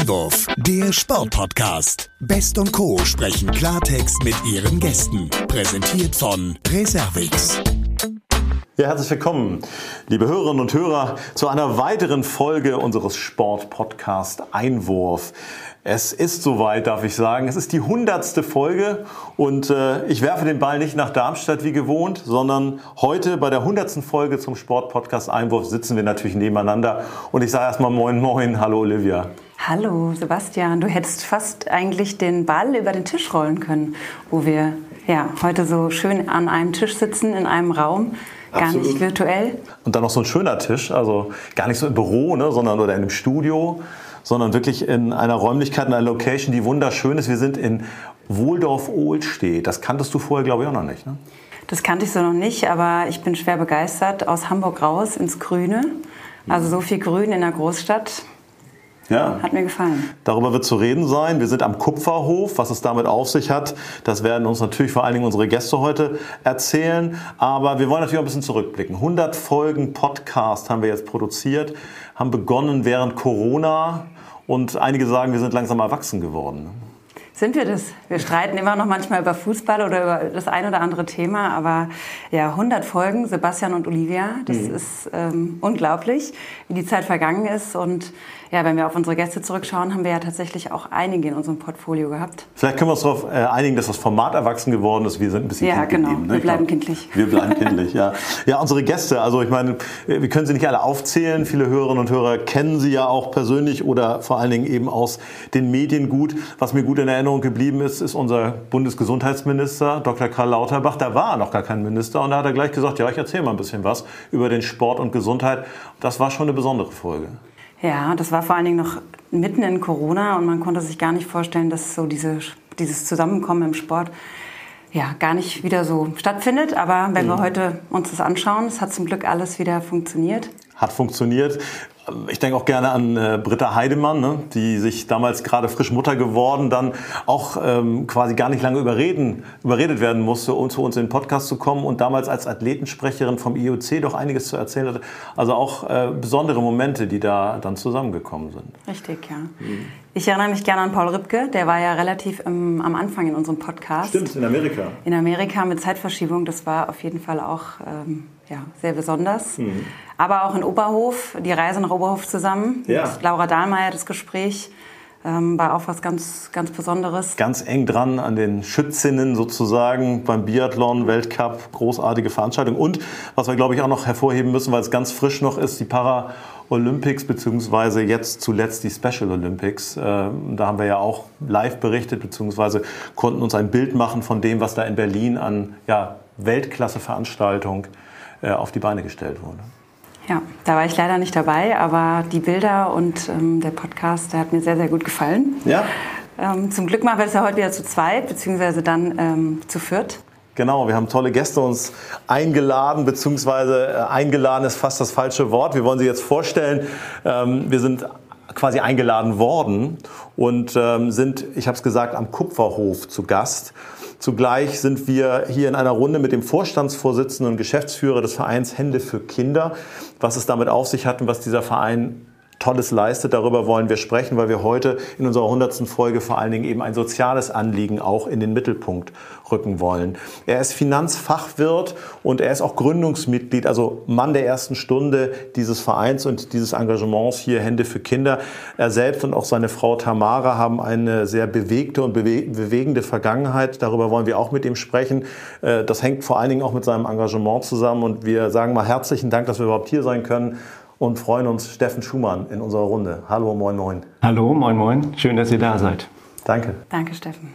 Einwurf, der Sportpodcast. Best und Co. sprechen Klartext mit ihren Gästen. Präsentiert von Reservix. Ja, herzlich willkommen, liebe Hörerinnen und Hörer, zu einer weiteren Folge unseres Sportpodcast Einwurf. Es ist soweit, darf ich sagen. Es ist die hundertste Folge und äh, ich werfe den Ball nicht nach Darmstadt wie gewohnt, sondern heute bei der hundertsten Folge zum Sportpodcast Einwurf sitzen wir natürlich nebeneinander und ich sage erstmal Moin Moin, hallo Olivia. Hallo Sebastian, du hättest fast eigentlich den Ball über den Tisch rollen können, wo wir ja heute so schön an einem Tisch sitzen in einem Raum. Gar Absolut. nicht virtuell. Und dann noch so ein schöner Tisch, also gar nicht so im Büro, ne, sondern oder in einem Studio sondern wirklich in einer Räumlichkeit, in einer Location, die wunderschön ist. Wir sind in Wohldorf-Ohlstedt. Das kanntest du vorher, glaube ich, auch noch nicht. Ne? Das kannte ich so noch nicht, aber ich bin schwer begeistert. Aus Hamburg raus ins Grüne. Also so viel Grün in der Großstadt. Ja. Hat mir gefallen. Darüber wird zu reden sein. Wir sind am Kupferhof. Was es damit auf sich hat, das werden uns natürlich vor allen Dingen unsere Gäste heute erzählen. Aber wir wollen natürlich auch ein bisschen zurückblicken. 100 Folgen Podcast haben wir jetzt produziert, haben begonnen während Corona. Und einige sagen, wir sind langsam erwachsen geworden. Sind wir das? Wir streiten immer noch manchmal über Fußball oder über das ein oder andere Thema, aber ja, 100 Folgen, Sebastian und Olivia, das mhm. ist ähm, unglaublich, wie die Zeit vergangen ist und ja, wenn wir auf unsere Gäste zurückschauen, haben wir ja tatsächlich auch einige in unserem Portfolio gehabt. Vielleicht können wir uns darauf äh, einigen, dass das Format erwachsen geworden ist. Wir sind ein bisschen Ja, genau. Geblieben, ne? Wir bleiben kindlich. Wir bleiben kindlich, ja. Ja, unsere Gäste, also ich meine, wir können sie nicht alle aufzählen. Viele Hörerinnen und Hörer kennen sie ja auch persönlich oder vor allen Dingen eben aus den Medien gut. Was mir gut in Erinnerung geblieben ist, ist unser Bundesgesundheitsminister, Dr. Karl Lauterbach. Da war noch gar kein Minister und da hat er gleich gesagt, ja, ich erzähle mal ein bisschen was über den Sport und Gesundheit. Das war schon eine besondere Folge. Ja, das war vor allen Dingen noch mitten in Corona und man konnte sich gar nicht vorstellen, dass so diese, dieses Zusammenkommen im Sport ja, gar nicht wieder so stattfindet. Aber wenn mhm. wir heute uns das anschauen, es hat zum Glück alles wieder funktioniert. Hat funktioniert. Ich denke auch gerne an äh, Britta Heidemann, ne, die sich damals gerade frisch Mutter geworden, dann auch ähm, quasi gar nicht lange überreden, überredet werden musste, um zu uns in den Podcast zu kommen und damals als Athletensprecherin vom IOC doch einiges zu erzählen hatte. Also auch äh, besondere Momente, die da dann zusammengekommen sind. Richtig, ja. Mhm. Ich erinnere mich gerne an Paul Ripke, der war ja relativ im, am Anfang in unserem Podcast. Stimmt, in Amerika. In Amerika mit Zeitverschiebung, das war auf jeden Fall auch ähm, ja, sehr besonders. Mhm. Aber auch in Oberhof, die Reise nach Oberhof zusammen. Ja. Mit Laura Dahlmeier, das Gespräch. Ähm, war auch was ganz, ganz Besonderes. Ganz eng dran an den Schützinnen sozusagen beim Biathlon, Weltcup, großartige Veranstaltung. Und was wir, glaube ich, auch noch hervorheben müssen, weil es ganz frisch noch ist, die Para-Olympics, beziehungsweise jetzt zuletzt die Special Olympics. Äh, da haben wir ja auch live berichtet, beziehungsweise konnten uns ein Bild machen von dem, was da in Berlin an ja, Weltklasse-Veranstaltung äh, auf die Beine gestellt wurde. Ja, da war ich leider nicht dabei, aber die Bilder und ähm, der Podcast, der hat mir sehr, sehr gut gefallen. Ja. Ähm, zum Glück machen wir das ja heute wieder zu zweit, beziehungsweise dann ähm, zu viert. Genau, wir haben tolle Gäste uns eingeladen, beziehungsweise äh, eingeladen ist fast das falsche Wort. Wir wollen sie jetzt vorstellen. Ähm, wir sind quasi eingeladen worden und ähm, sind, ich habe es gesagt, am Kupferhof zu Gast. Zugleich sind wir hier in einer Runde mit dem Vorstandsvorsitzenden und Geschäftsführer des Vereins Hände für Kinder, was es damit auf sich hat und was dieser Verein Tolles leistet. Darüber wollen wir sprechen, weil wir heute in unserer 100. Folge vor allen Dingen eben ein soziales Anliegen auch in den Mittelpunkt rücken wollen. Er ist Finanzfachwirt und er ist auch Gründungsmitglied, also Mann der ersten Stunde dieses Vereins und dieses Engagements hier Hände für Kinder. Er selbst und auch seine Frau Tamara haben eine sehr bewegte und bewegende Vergangenheit. Darüber wollen wir auch mit ihm sprechen. Äh, das hängt vor allen Dingen auch mit seinem Engagement zusammen und wir sagen mal herzlichen Dank, dass wir überhaupt hier sein können und freuen uns Steffen Schumann in unserer Runde. Hallo, moin, moin. Hallo, moin, moin. Schön, dass ihr da seid. Danke. Danke, Steffen.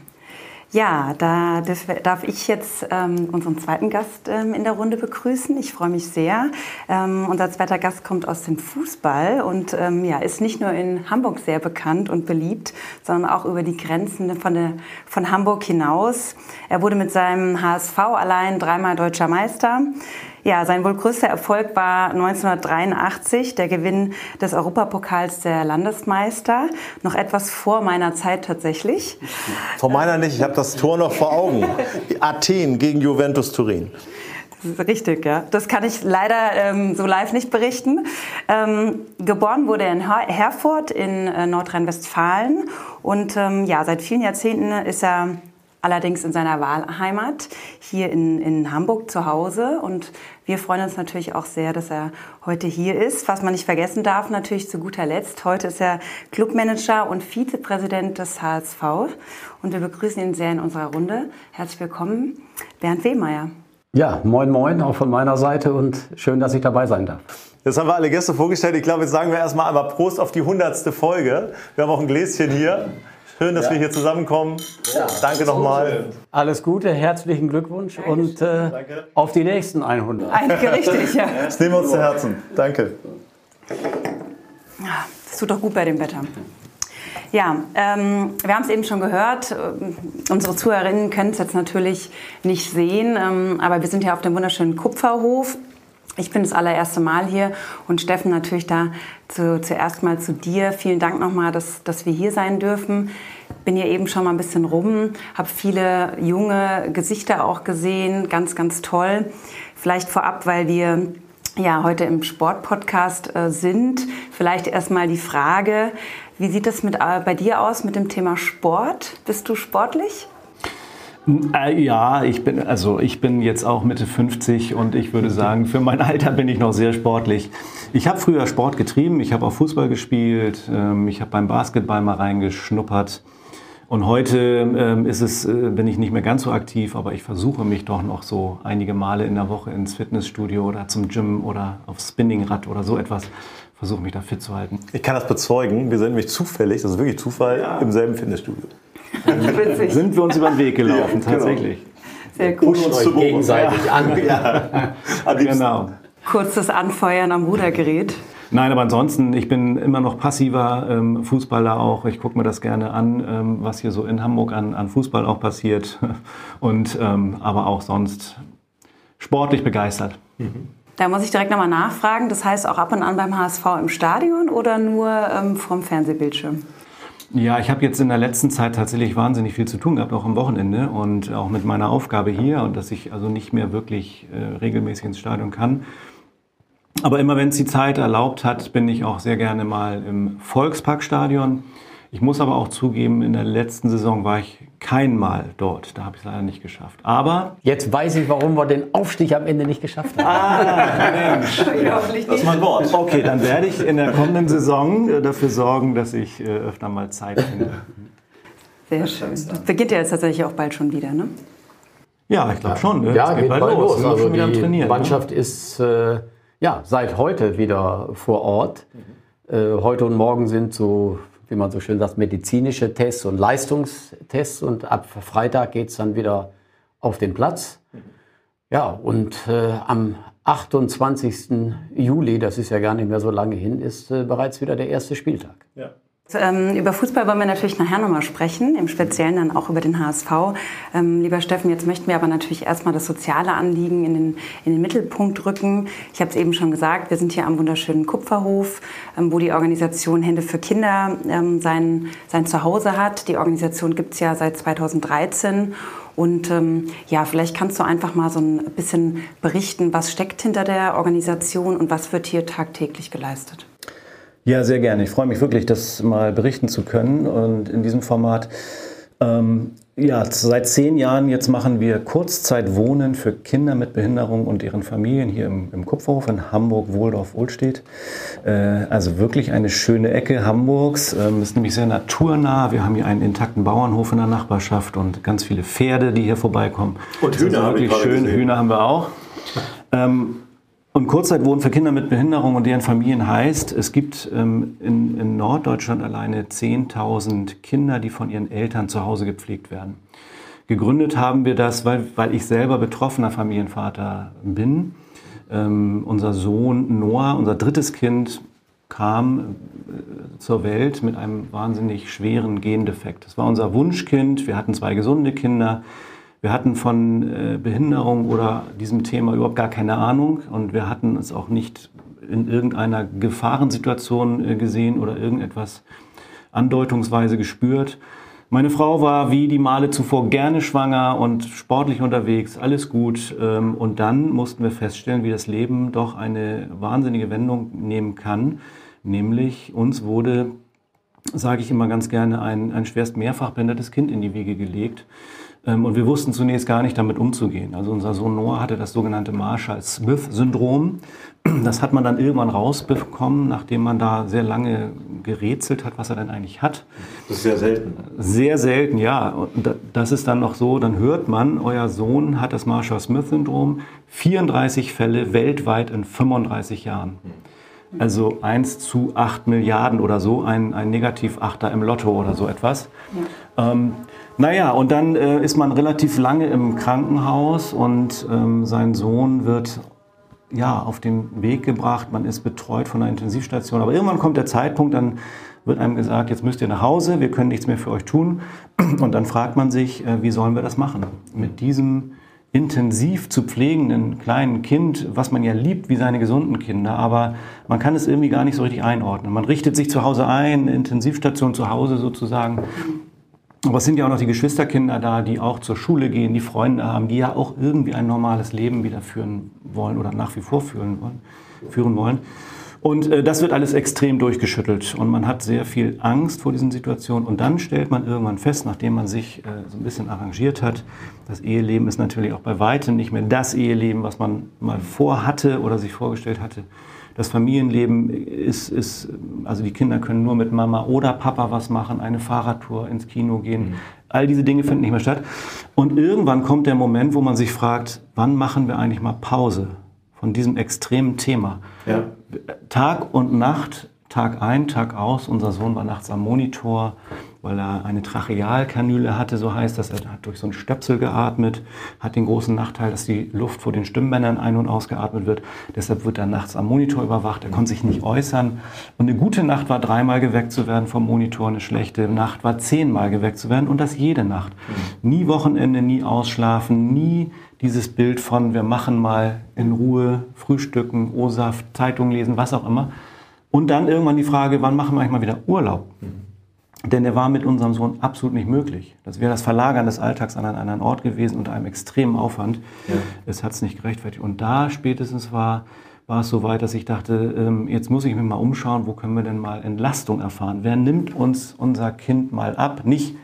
Ja, da darf ich jetzt ähm, unseren zweiten Gast ähm, in der Runde begrüßen. Ich freue mich sehr. Ähm, unser zweiter Gast kommt aus dem Fußball und ähm, ja, ist nicht nur in Hamburg sehr bekannt und beliebt, sondern auch über die Grenzen von, der, von Hamburg hinaus. Er wurde mit seinem HSV allein dreimal deutscher Meister. Ja, sein wohl größter Erfolg war 1983 der Gewinn des Europapokals der Landesmeister. Noch etwas vor meiner Zeit tatsächlich. Vor meiner nicht, ich habe das Tor noch vor Augen. Athen gegen Juventus Turin. Richtig, ja. Das kann ich leider ähm, so live nicht berichten. Ähm, geboren wurde er in Herford in äh, Nordrhein-Westfalen und ähm, ja, seit vielen Jahrzehnten ist er allerdings in seiner Wahlheimat hier in, in Hamburg zu Hause. Und wir freuen uns natürlich auch sehr, dass er heute hier ist. Was man nicht vergessen darf, natürlich zu guter Letzt, heute ist er Clubmanager und Vizepräsident des HSV. Und wir begrüßen ihn sehr in unserer Runde. Herzlich willkommen, Bernd Wehmeier. Ja, moin moin auch von meiner Seite und schön, dass ich dabei sein darf. Jetzt haben wir alle Gäste vorgestellt. Ich glaube, jetzt sagen wir erstmal einmal Prost auf die hundertste Folge. Wir haben auch ein Gläschen hier. Schön, dass ja. wir hier zusammenkommen. Ja. Danke nochmal. Alles Gute, herzlichen Glückwunsch und äh, auf die nächsten 100. Einige richtig, ja. Das nehmen wir uns zu Herzen. Danke. Das tut doch gut bei dem Wetter. Ja, ähm, wir haben es eben schon gehört. Unsere Zuhörerinnen können es jetzt natürlich nicht sehen, ähm, aber wir sind ja auf dem wunderschönen Kupferhof. Ich bin das allererste Mal hier und Steffen natürlich da zu, zuerst mal zu dir. Vielen Dank nochmal, dass, dass wir hier sein dürfen. Bin hier eben schon mal ein bisschen rum, habe viele junge Gesichter auch gesehen, ganz, ganz toll. Vielleicht vorab, weil wir ja heute im Sportpodcast äh, sind. Vielleicht erstmal die Frage, wie sieht es mit, äh, bei dir aus mit dem Thema Sport? Bist du sportlich? Äh, ja, ich bin, also ich bin jetzt auch Mitte 50 und ich würde sagen, für mein Alter bin ich noch sehr sportlich. Ich habe früher Sport getrieben, ich habe auch Fußball gespielt, ähm, ich habe beim Basketball mal reingeschnuppert. Und heute ähm, ist es, äh, bin ich nicht mehr ganz so aktiv, aber ich versuche mich doch noch so einige Male in der Woche ins Fitnessstudio oder zum Gym oder aufs Spinningrad oder so etwas versuche mich da fit zu halten. Ich kann das bezeugen. Wir sind nämlich zufällig, das ist wirklich Zufall, ja. im selben Fitnessstudio. Sind wir uns über den Weg gelaufen, ja, tatsächlich. Genau. Sehr gut. Pushen uns gegenseitig ja. an. Ja. genau. Kurzes Anfeuern am Rudergerät. Nein, aber ansonsten, ich bin immer noch passiver ähm, Fußballer auch. Ich gucke mir das gerne an, ähm, was hier so in Hamburg an, an Fußball auch passiert. Und ähm, aber auch sonst sportlich begeistert. Mhm. Da muss ich direkt nochmal nachfragen. Das heißt auch ab und an beim HSV im Stadion oder nur ähm, vom Fernsehbildschirm? Ja, ich habe jetzt in der letzten Zeit tatsächlich wahnsinnig viel zu tun gehabt, auch am Wochenende und auch mit meiner Aufgabe hier und dass ich also nicht mehr wirklich äh, regelmäßig ins Stadion kann. Aber immer wenn es die Zeit erlaubt hat, bin ich auch sehr gerne mal im Volksparkstadion. Ich muss aber auch zugeben, in der letzten Saison war ich kein Mal dort. Da habe ich es leider nicht geschafft. Aber. Jetzt weiß ich, warum wir den Aufstieg am Ende nicht geschafft haben. Ah, Mensch. Das ist mein Wort. Okay, dann werde ich in der kommenden Saison äh, dafür sorgen, dass ich äh, öfter mal Zeit finde. Sehr schön. Das beginnt ja jetzt tatsächlich auch bald schon wieder, ne? Ja, ich glaube schon. Ne? Ja, geht, geht bald los. los. Also die ne? Mannschaft ne? ist äh, ja, seit heute wieder vor Ort. Mhm. Äh, heute und morgen sind so wie man so schön sagt, medizinische Tests und Leistungstests. Und ab Freitag geht es dann wieder auf den Platz. Ja, und äh, am 28. Juli, das ist ja gar nicht mehr so lange hin, ist äh, bereits wieder der erste Spieltag. Ja. Ähm, über Fußball wollen wir natürlich nachher nochmal sprechen, im Speziellen dann auch über den HSV. Ähm, lieber Steffen, jetzt möchten wir aber natürlich erstmal das soziale Anliegen in den, in den Mittelpunkt rücken. Ich habe es eben schon gesagt, wir sind hier am wunderschönen Kupferhof, ähm, wo die Organisation Hände für Kinder sein, sein Zuhause hat. Die Organisation gibt es ja seit 2013 und ähm, ja, vielleicht kannst du einfach mal so ein bisschen berichten, was steckt hinter der Organisation und was wird hier tagtäglich geleistet. Ja, sehr gerne. Ich freue mich wirklich, das mal berichten zu können und in diesem Format. Ähm, ja, seit zehn Jahren jetzt machen wir Kurzzeitwohnen für Kinder mit Behinderung und ihren Familien hier im, im Kupferhof in Hamburg-Wohldorf-Ohlstedt. Äh, also wirklich eine schöne Ecke Hamburgs. Ähm, ist nämlich sehr naturnah. Wir haben hier einen intakten Bauernhof in der Nachbarschaft und ganz viele Pferde, die hier vorbeikommen. Und Hühner wirklich schön. Gesehen. Hühner haben wir auch. Ähm, und Kurzzeitwohnen für Kinder mit Behinderung und deren Familien heißt, es gibt ähm, in, in, Norddeutschland alleine 10.000 Kinder, die von ihren Eltern zu Hause gepflegt werden. Gegründet haben wir das, weil, weil ich selber betroffener Familienvater bin. Ähm, unser Sohn Noah, unser drittes Kind, kam äh, zur Welt mit einem wahnsinnig schweren Gendefekt. Das war unser Wunschkind. Wir hatten zwei gesunde Kinder. Wir hatten von äh, Behinderung oder diesem Thema überhaupt gar keine Ahnung und wir hatten es auch nicht in irgendeiner Gefahrensituation äh, gesehen oder irgendetwas andeutungsweise gespürt. Meine Frau war wie die Male zuvor gerne schwanger und sportlich unterwegs, alles gut. Ähm, und dann mussten wir feststellen, wie das Leben doch eine wahnsinnige Wendung nehmen kann. Nämlich uns wurde, sage ich immer ganz gerne, ein, ein schwerst mehrfach behindertes Kind in die Wiege gelegt. Ähm, und wir wussten zunächst gar nicht damit umzugehen. Also unser Sohn Noah hatte das sogenannte Marshall-Smith-Syndrom. Das hat man dann irgendwann rausbekommen, nachdem man da sehr lange gerätselt hat, was er denn eigentlich hat. Das ist sehr selten. Sehr selten, ja. Und das ist dann noch so, dann hört man, euer Sohn hat das Marshall-Smith-Syndrom. 34 Fälle weltweit in 35 Jahren. Also 1 zu 8 Milliarden oder so, ein, ein Negativachter im Lotto oder so etwas. Ja. Ähm, naja, und dann äh, ist man relativ lange im Krankenhaus und ähm, sein Sohn wird ja, auf den Weg gebracht, man ist betreut von einer Intensivstation. Aber irgendwann kommt der Zeitpunkt, dann wird einem gesagt, jetzt müsst ihr nach Hause, wir können nichts mehr für euch tun. Und dann fragt man sich, äh, wie sollen wir das machen? Mit diesem intensiv zu pflegenden kleinen Kind, was man ja liebt wie seine gesunden Kinder, aber man kann es irgendwie gar nicht so richtig einordnen. Man richtet sich zu Hause ein, Intensivstation zu Hause sozusagen aber es sind ja auch noch die Geschwisterkinder da, die auch zur Schule gehen, die Freunde haben, die ja auch irgendwie ein normales Leben wieder führen wollen oder nach wie vor führen wollen. Führen wollen. Und äh, das wird alles extrem durchgeschüttelt und man hat sehr viel Angst vor diesen Situationen. Und dann stellt man irgendwann fest, nachdem man sich äh, so ein bisschen arrangiert hat, das Eheleben ist natürlich auch bei weitem nicht mehr das Eheleben, was man mal vorhatte oder sich vorgestellt hatte. Das Familienleben ist, ist, also die Kinder können nur mit Mama oder Papa was machen, eine Fahrradtour ins Kino gehen. Mhm. All diese Dinge finden nicht mehr statt. Und irgendwann kommt der Moment, wo man sich fragt, wann machen wir eigentlich mal Pause von diesem extremen Thema? Ja. Tag und Nacht, Tag ein, Tag aus. Unser Sohn war nachts am Monitor weil er eine Trachealkanüle hatte, so heißt das. Er hat durch so einen Stöpsel geatmet, hat den großen Nachteil, dass die Luft vor den Stimmbändern ein- und ausgeatmet wird. Deshalb wird er nachts am Monitor überwacht. Er konnte sich nicht äußern. Und eine gute Nacht war dreimal geweckt zu werden vom Monitor, eine schlechte Nacht war zehnmal geweckt zu werden und das jede Nacht. Mhm. Nie Wochenende, nie ausschlafen, nie dieses Bild von wir machen mal in Ruhe Frühstücken, O-Saft, Zeitung lesen, was auch immer. Und dann irgendwann die Frage, wann machen wir eigentlich mal wieder Urlaub? Mhm. Denn der war mit unserem Sohn absolut nicht möglich. Das wäre das Verlagern des Alltags an einen anderen Ort gewesen unter einem extremen Aufwand. Ja. Es hat es nicht gerechtfertigt. Und da spätestens war, war es so weit, dass ich dachte, ähm, jetzt muss ich mir mal umschauen, wo können wir denn mal Entlastung erfahren? Wer nimmt uns unser Kind mal ab? Nicht,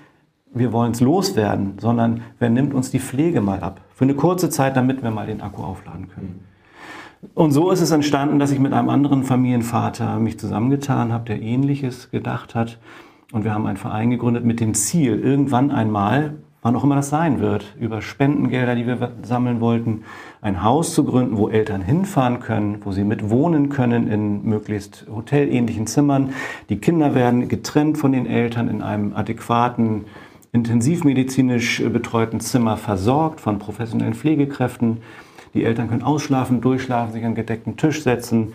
wir wollen es loswerden, sondern wer nimmt uns die Pflege mal ab? Für eine kurze Zeit, damit wir mal den Akku aufladen können. Und so ist es entstanden, dass ich mit einem anderen Familienvater mich zusammengetan habe, der Ähnliches gedacht hat und wir haben einen Verein gegründet mit dem Ziel, irgendwann einmal, wann auch immer das sein wird, über Spendengelder, die wir sammeln wollten, ein Haus zu gründen, wo Eltern hinfahren können, wo sie mit wohnen können in möglichst hotelähnlichen Zimmern. Die Kinder werden getrennt von den Eltern in einem adäquaten, intensivmedizinisch betreuten Zimmer versorgt von professionellen Pflegekräften. Die Eltern können ausschlafen, durchschlafen, sich an gedeckten Tisch setzen.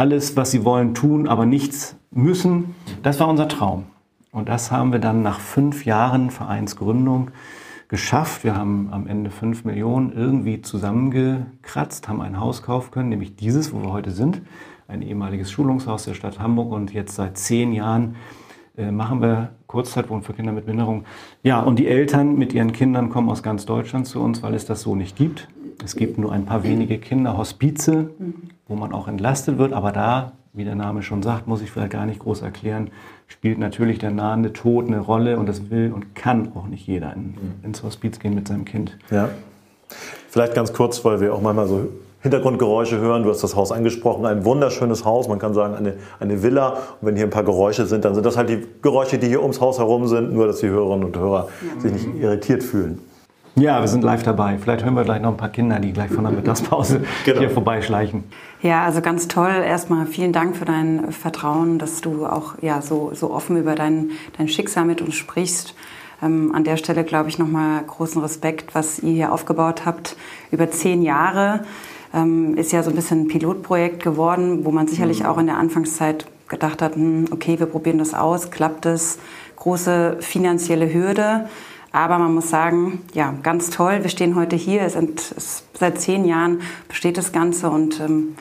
Alles, was sie wollen, tun, aber nichts müssen. Das war unser Traum. Und das haben wir dann nach fünf Jahren Vereinsgründung geschafft. Wir haben am Ende fünf Millionen irgendwie zusammengekratzt, haben ein Haus kaufen können, nämlich dieses, wo wir heute sind, ein ehemaliges Schulungshaus der Stadt Hamburg. Und jetzt seit zehn Jahren äh, machen wir Kurzzeitwohnen für Kinder mit Behinderung. Ja, und die Eltern mit ihren Kindern kommen aus ganz Deutschland zu uns, weil es das so nicht gibt. Es gibt nur ein paar wenige Kinderhospize, wo man auch entlastet wird, aber da wie der Name schon sagt, muss ich vielleicht gar nicht groß erklären, spielt natürlich der nahende Tod eine Rolle und das will und kann auch nicht jeder in, mhm. ins Hospiz gehen mit seinem Kind. Ja. Vielleicht ganz kurz, weil wir auch manchmal so Hintergrundgeräusche hören. Du hast das Haus angesprochen, ein wunderschönes Haus, man kann sagen eine, eine Villa. Und wenn hier ein paar Geräusche sind, dann sind das halt die Geräusche, die hier ums Haus herum sind, nur dass die Hörerinnen und Hörer sich nicht irritiert fühlen. Ja, wir sind live dabei. Vielleicht hören wir gleich noch ein paar Kinder, die gleich von der Mittagspause genau. hier vorbeischleichen. Ja, also ganz toll. Erstmal vielen Dank für dein Vertrauen, dass du auch ja, so, so offen über dein, dein Schicksal mit uns sprichst. Ähm, an der Stelle glaube ich nochmal großen Respekt, was ihr hier aufgebaut habt. Über zehn Jahre ähm, ist ja so ein bisschen ein Pilotprojekt geworden, wo man sicherlich mhm. auch in der Anfangszeit gedacht hat, hm, okay, wir probieren das aus, klappt es, große finanzielle Hürde. Aber man muss sagen, ja, ganz toll. Wir stehen heute hier. Es sind, es, seit zehn Jahren besteht das Ganze und ähm,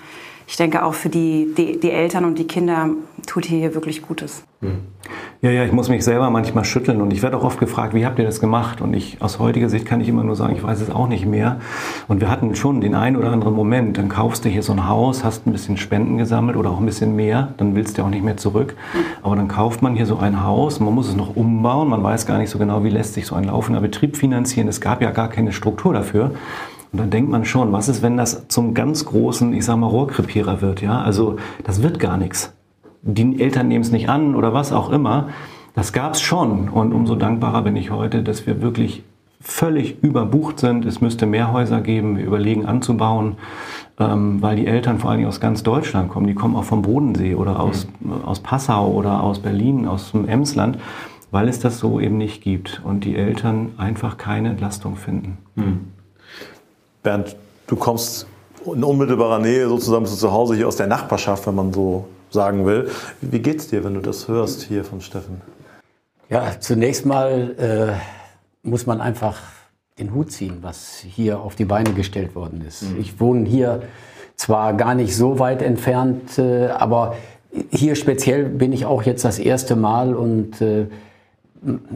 ich denke auch für die, die, die Eltern und die Kinder tut hier wirklich Gutes. Hm. Ja, ja, ich muss mich selber manchmal schütteln und ich werde auch oft gefragt, wie habt ihr das gemacht? Und ich aus heutiger Sicht kann ich immer nur sagen, ich weiß es auch nicht mehr. Und wir hatten schon den einen oder anderen Moment, dann kaufst du hier so ein Haus, hast ein bisschen Spenden gesammelt oder auch ein bisschen mehr, dann willst du auch nicht mehr zurück. Aber dann kauft man hier so ein Haus, man muss es noch umbauen, man weiß gar nicht so genau, wie lässt sich so ein laufender Betrieb finanzieren. Es gab ja gar keine Struktur dafür. Und dann denkt man schon, was ist, wenn das zum ganz großen, ich sag mal, Rohrkrepierer wird, ja? Also, das wird gar nichts die Eltern nehmen es nicht an oder was auch immer. Das gab es schon. Und umso dankbarer bin ich heute, dass wir wirklich völlig überbucht sind. Es müsste mehr Häuser geben. Wir überlegen anzubauen, ähm, weil die Eltern vor allen Dingen aus ganz Deutschland kommen. Die kommen auch vom Bodensee oder aus, mhm. aus Passau oder aus Berlin, aus dem Emsland, weil es das so eben nicht gibt und die Eltern einfach keine Entlastung finden. Mhm. Bernd, du kommst in unmittelbarer Nähe sozusagen zu Hause hier aus der Nachbarschaft, wenn man so sagen will. Wie geht's dir, wenn du das hörst hier von Steffen? Ja, zunächst mal äh, muss man einfach den Hut ziehen, was hier auf die Beine gestellt worden ist. Mhm. Ich wohne hier zwar gar nicht so weit entfernt, äh, aber hier speziell bin ich auch jetzt das erste Mal und äh,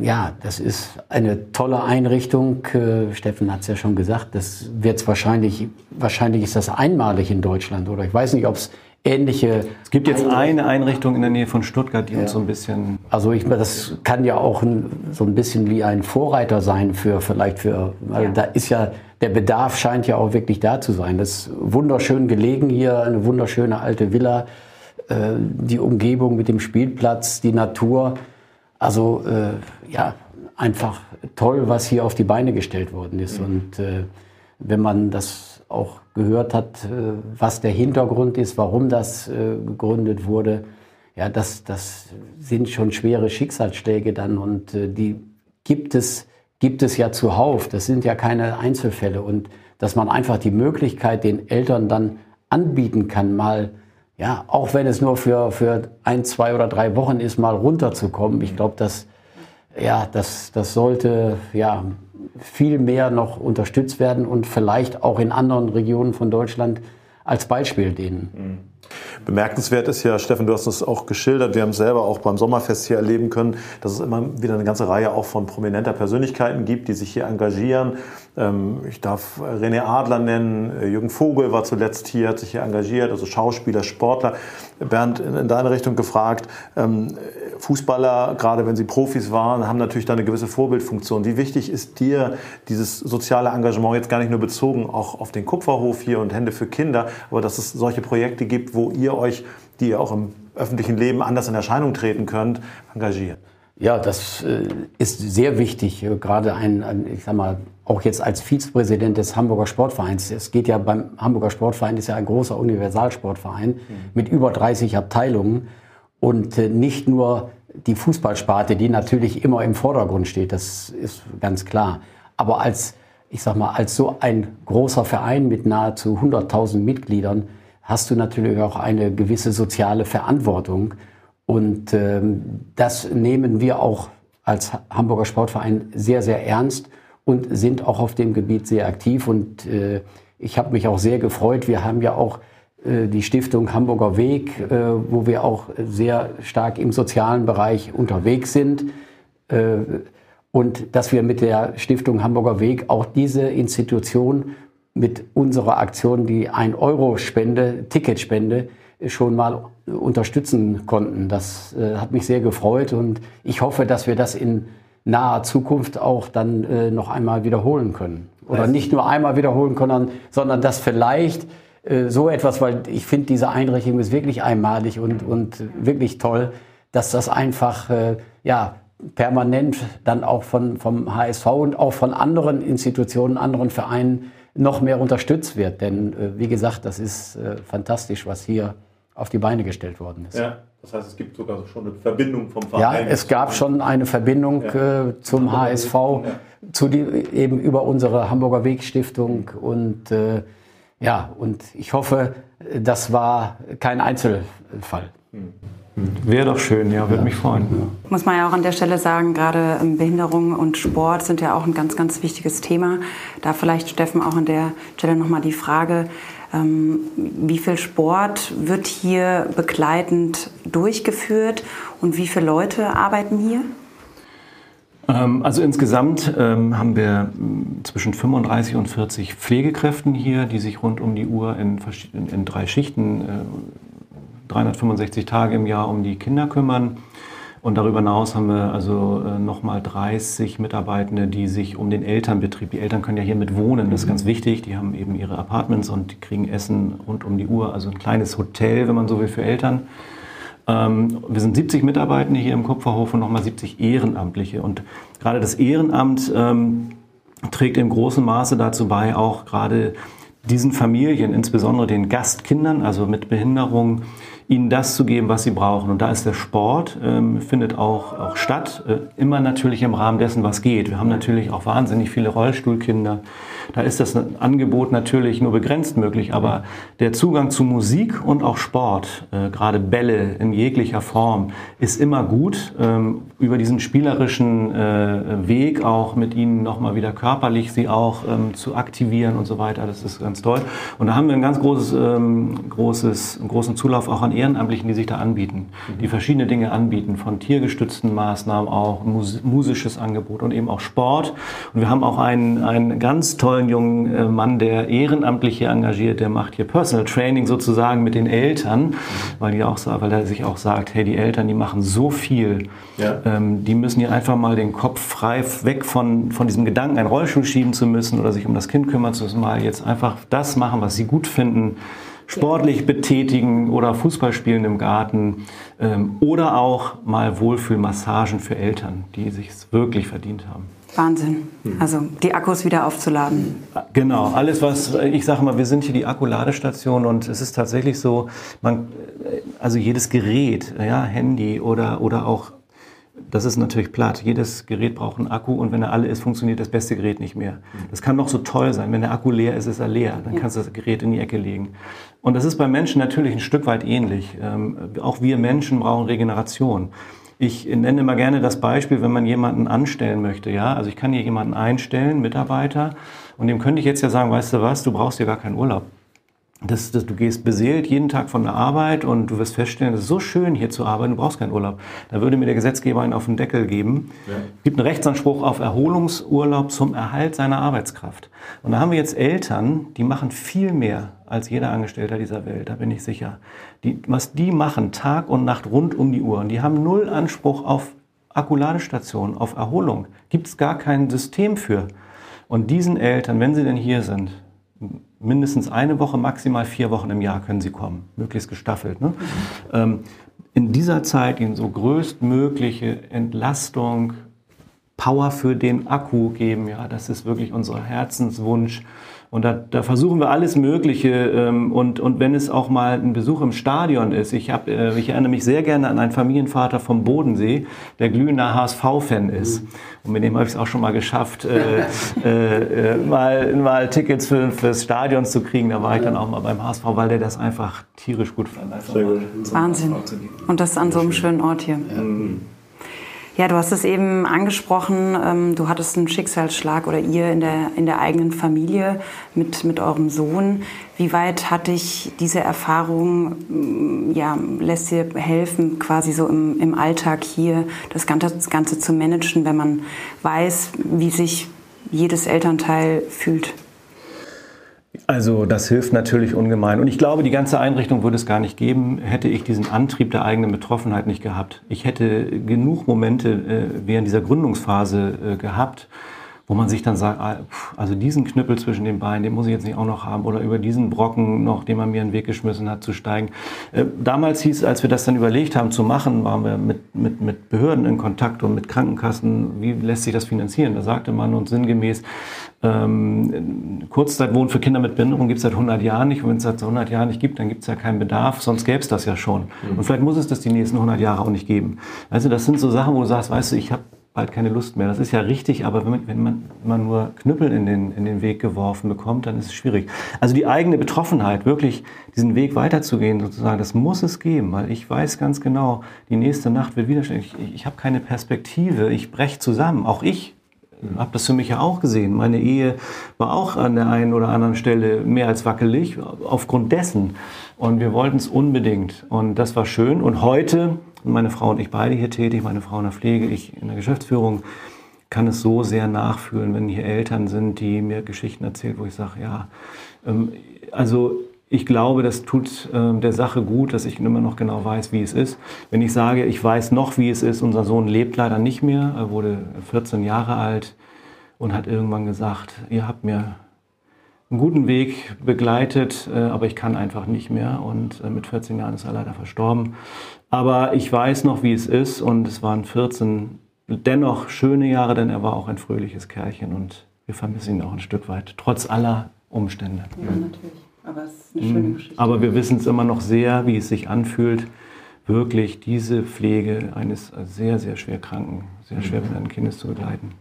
ja, das ist eine tolle Einrichtung. Äh, Steffen hat es ja schon gesagt, das wird wahrscheinlich, wahrscheinlich ist das einmalig in Deutschland oder ich weiß nicht, ob es ähnliche. Es gibt jetzt eine Einrichtung in der Nähe von Stuttgart, die ja. uns so ein bisschen. Also ich das kann ja auch ein, so ein bisschen wie ein Vorreiter sein für vielleicht für, weil ja. da ist ja der Bedarf scheint ja auch wirklich da zu sein. Das ist wunderschön gelegen hier, eine wunderschöne alte Villa, äh, die Umgebung mit dem Spielplatz, die Natur. Also äh, ja, einfach toll, was hier auf die Beine gestellt worden ist. Mhm. Und äh, wenn man das auch gehört hat, äh, was der Hintergrund ist, warum das äh, gegründet wurde. Ja, das, das sind schon schwere Schicksalsschläge dann und äh, die gibt es, gibt es ja zuhauf. Das sind ja keine Einzelfälle und dass man einfach die Möglichkeit den Eltern dann anbieten kann, mal, ja, auch wenn es nur für, für ein, zwei oder drei Wochen ist, mal runterzukommen. Ich glaube, das, ja, das, das sollte, ja, viel mehr noch unterstützt werden und vielleicht auch in anderen Regionen von Deutschland als Beispiel dienen. Mhm. Bemerkenswert ist ja, Steffen, du hast es auch geschildert, wir haben selber auch beim Sommerfest hier erleben können, dass es immer wieder eine ganze Reihe auch von prominenter Persönlichkeiten gibt, die sich hier engagieren. Ähm, ich darf René Adler nennen, Jürgen Vogel war zuletzt hier, hat sich hier engagiert, also Schauspieler, Sportler. Bernd, in deine Richtung gefragt, ähm, Fußballer, gerade wenn sie Profis waren, haben natürlich da eine gewisse Vorbildfunktion. Wie wichtig ist dir dieses soziale Engagement jetzt gar nicht nur bezogen auch auf den Kupferhof hier und Hände für Kinder, aber dass es solche Projekte gibt, wo ihr euch, die ihr auch im öffentlichen Leben anders in Erscheinung treten könnt, engagiert? Ja, das äh, ist sehr wichtig. Äh, gerade ein, ein, ich sag mal, auch jetzt als Vizepräsident des Hamburger Sportvereins. Es geht ja beim Hamburger Sportverein ist ja ein großer Universalsportverein mhm. mit über 30 Abteilungen und äh, nicht nur die Fußballsparte, die natürlich immer im Vordergrund steht. Das ist ganz klar. Aber als ich sag mal, als so ein großer Verein mit nahezu 100.000 Mitgliedern hast du natürlich auch eine gewisse soziale Verantwortung. Und ähm, das nehmen wir auch als Hamburger Sportverein sehr, sehr ernst und sind auch auf dem Gebiet sehr aktiv. Und äh, ich habe mich auch sehr gefreut. Wir haben ja auch äh, die Stiftung Hamburger Weg, äh, wo wir auch sehr stark im sozialen Bereich unterwegs sind. Äh, und dass wir mit der Stiftung Hamburger Weg auch diese Institution mit unserer Aktion, die 1-Euro-Spende, Ticketspende, schon mal unterstützen konnten. Das hat mich sehr gefreut und ich hoffe, dass wir das in naher Zukunft auch dann äh, noch einmal wiederholen können. Oder nicht nur einmal wiederholen können, sondern dass vielleicht äh, so etwas, weil ich finde, diese Einrichtung ist wirklich einmalig und, und wirklich toll, dass das einfach äh, ja, permanent dann auch von, vom HSV und auch von anderen Institutionen, anderen Vereinen noch mehr unterstützt wird. Denn äh, wie gesagt, das ist äh, fantastisch, was hier auf die Beine gestellt worden ist. Ja, das heißt, es gibt sogar schon eine Verbindung vom Verein. Ja, es gab schon eine Verbindung ja. äh, zum HSV, ja. zu die, eben über unsere Hamburger Wegstiftung und äh, ja, und ich hoffe, das war kein Einzelfall. Hm. Wäre doch schön, ja, würde ja. mich freuen. Muss man ja auch an der Stelle sagen, gerade ähm, Behinderung und Sport sind ja auch ein ganz, ganz wichtiges Thema. Da vielleicht, Steffen, auch an der Stelle nochmal die Frage, wie viel Sport wird hier begleitend durchgeführt und wie viele Leute arbeiten hier? Ähm, also insgesamt ähm, haben wir zwischen 35 und 40 Pflegekräften hier, die sich rund um die Uhr in, in, drei Schichten, äh, 365 Tage im Jahr um die Kinder kümmern. Und darüber hinaus haben wir also äh, nochmal 30 Mitarbeitende, die sich um den Elternbetrieb, die Eltern können ja hier mit wohnen, das ist ganz wichtig, die haben eben ihre Apartments und die kriegen Essen rund um die Uhr, also ein kleines Hotel, wenn man so will, für Eltern. Ähm, wir sind 70 Mitarbeitende hier im Kupferhof und nochmal 70 Ehrenamtliche. Und gerade das Ehrenamt ähm, trägt in großem Maße dazu bei, auch gerade diesen Familien, insbesondere den Gastkindern, also mit Behinderung, ihnen das zu geben, was sie brauchen. Und da ist der Sport, ähm, findet auch, auch statt, äh, immer natürlich im Rahmen dessen, was geht. Wir haben natürlich auch wahnsinnig viele Rollstuhlkinder. Da ist das Angebot natürlich nur begrenzt möglich, aber der Zugang zu Musik und auch Sport, äh, gerade Bälle in jeglicher Form, ist immer gut. Ähm, über diesen spielerischen äh, Weg auch mit ihnen nochmal wieder körperlich sie auch ähm, zu aktivieren und so weiter, das ist ganz toll. Und da haben wir ein ganz großes, ähm, großes, großen Zulauf auch an Ehrenamtlichen, die sich da anbieten, die verschiedene Dinge anbieten, von tiergestützten Maßnahmen auch, mus musisches Angebot und eben auch Sport. Und wir haben auch einen, einen ganz tollen jungen äh, Mann, der ehrenamtlich hier engagiert, der macht hier Personal Training sozusagen mit den Eltern, weil, die auch, weil er sich auch sagt, hey, die Eltern, die machen so viel, ja. ähm, die müssen hier einfach mal den Kopf frei weg von, von diesem Gedanken, einen Rollstuhl schieben zu müssen oder sich um das Kind kümmern zu müssen, mal jetzt einfach das machen, was sie gut finden sportlich betätigen oder Fußball spielen im Garten ähm, oder auch mal Wohlfühlmassagen für Eltern, die sich wirklich verdient haben. Wahnsinn. Also die Akkus wieder aufzuladen. Genau, alles was, ich sage mal, wir sind hier die Akkuladestation und es ist tatsächlich so, man, also jedes Gerät, ja, Handy oder, oder auch das ist natürlich platt. Jedes Gerät braucht einen Akku und wenn er alle ist, funktioniert das beste Gerät nicht mehr. Das kann noch so toll sein. Wenn der Akku leer ist, ist er leer. Dann kannst du das Gerät in die Ecke legen. Und das ist bei Menschen natürlich ein Stück weit ähnlich. Ähm, auch wir Menschen brauchen Regeneration. Ich nenne immer gerne das Beispiel, wenn man jemanden anstellen möchte. Ja, also ich kann hier jemanden einstellen, Mitarbeiter, und dem könnte ich jetzt ja sagen, weißt du was, du brauchst hier gar keinen Urlaub dass, dass du gehst beseelt jeden Tag von der Arbeit und du wirst feststellen, es ist so schön hier zu arbeiten, du brauchst keinen Urlaub. Da würde mir der Gesetzgeber einen auf den Deckel geben. Ja. gibt einen Rechtsanspruch auf Erholungsurlaub zum Erhalt seiner Arbeitskraft. Und da haben wir jetzt Eltern, die machen viel mehr als jeder Angestellter dieser Welt, da bin ich sicher. Die, was die machen, Tag und Nacht rund um die Uhr, und die haben null Anspruch auf Akkuladestationen, auf Erholung. Gibt es gar kein System für. Und diesen Eltern, wenn sie denn hier sind, mindestens eine Woche, maximal vier Wochen im Jahr können sie kommen, möglichst gestaffelt. Ne? Ähm, in dieser Zeit ihnen so größtmögliche Entlastung, Power für den Akku geben, ja, das ist wirklich unser Herzenswunsch. Und da, da versuchen wir alles Mögliche. Ähm, und, und wenn es auch mal ein Besuch im Stadion ist, ich, hab, äh, ich erinnere mich sehr gerne an einen Familienvater vom Bodensee, der glühender HSV-Fan ist. Und mit dem habe ich es auch schon mal geschafft, äh, äh, äh, mal, mal Tickets für, fürs Stadion zu kriegen. Da war ich dann auch mal beim HSV, weil der das einfach tierisch gut fand. Sehr gut. Wahnsinn. Und das an so einem schönen Ort hier. Ja. Ja, du hast es eben angesprochen, ähm, du hattest einen Schicksalsschlag oder ihr in der, in der eigenen Familie mit, mit eurem Sohn. Wie weit hat dich diese Erfahrung, mm, ja, lässt dir helfen, quasi so im, im Alltag hier das Ganze, das Ganze zu managen, wenn man weiß, wie sich jedes Elternteil fühlt? Also das hilft natürlich ungemein. Und ich glaube, die ganze Einrichtung würde es gar nicht geben, hätte ich diesen Antrieb der eigenen Betroffenheit nicht gehabt. Ich hätte genug Momente äh, während dieser Gründungsphase äh, gehabt, wo man sich dann sagt, ah, also diesen Knüppel zwischen den Beinen, den muss ich jetzt nicht auch noch haben oder über diesen Brocken noch, den man mir in den Weg geschmissen hat, zu steigen. Äh, damals hieß, als wir das dann überlegt haben zu machen, waren wir mit, mit, mit Behörden in Kontakt und mit Krankenkassen, wie lässt sich das finanzieren? Da sagte man uns sinngemäß, ähm, Kurzzeitwohnen für Kinder mit Behinderung gibt es seit 100 Jahren nicht. Und wenn es seit 100 Jahren nicht gibt, dann gibt es ja keinen Bedarf, sonst gäbe es das ja schon. Mhm. Und vielleicht muss es das die nächsten 100 Jahre auch nicht geben. Also das sind so Sachen, wo du sagst, weißt du, ich habe bald keine Lust mehr. Das ist ja richtig, aber wenn man, wenn man, wenn man nur Knüppel in den, in den Weg geworfen bekommt, dann ist es schwierig. Also die eigene Betroffenheit, wirklich diesen Weg weiterzugehen, sozusagen, das muss es geben, weil ich weiß ganz genau, die nächste Nacht wird wieder, ich, ich habe keine Perspektive, ich breche zusammen, auch ich habe das für mich ja auch gesehen. Meine Ehe war auch an der einen oder anderen Stelle mehr als wackelig aufgrund dessen. Und wir wollten es unbedingt. Und das war schön. Und heute, meine Frau und ich beide hier tätig, meine Frau in der Pflege, ich in der Geschäftsführung, kann es so sehr nachfühlen, wenn hier Eltern sind, die mir Geschichten erzählen, wo ich sage, ja, ähm, also ich glaube, das tut äh, der Sache gut, dass ich immer noch genau weiß, wie es ist. Wenn ich sage, ich weiß noch, wie es ist, unser Sohn lebt leider nicht mehr, er wurde 14 Jahre alt und hat irgendwann gesagt, ihr habt mir einen guten Weg begleitet, äh, aber ich kann einfach nicht mehr. Und äh, mit 14 Jahren ist er leider verstorben. Aber ich weiß noch, wie es ist und es waren 14 dennoch schöne Jahre, denn er war auch ein fröhliches Kerlchen und wir vermissen ihn auch ein Stück weit, trotz aller Umstände. Ja, natürlich. Aber es ist eine schöne mhm. Geschichte. Aber wir wissen es immer noch sehr, wie es sich anfühlt, wirklich diese Pflege eines sehr, sehr schwer kranken, sehr schwer behinderten Kindes zu begleiten.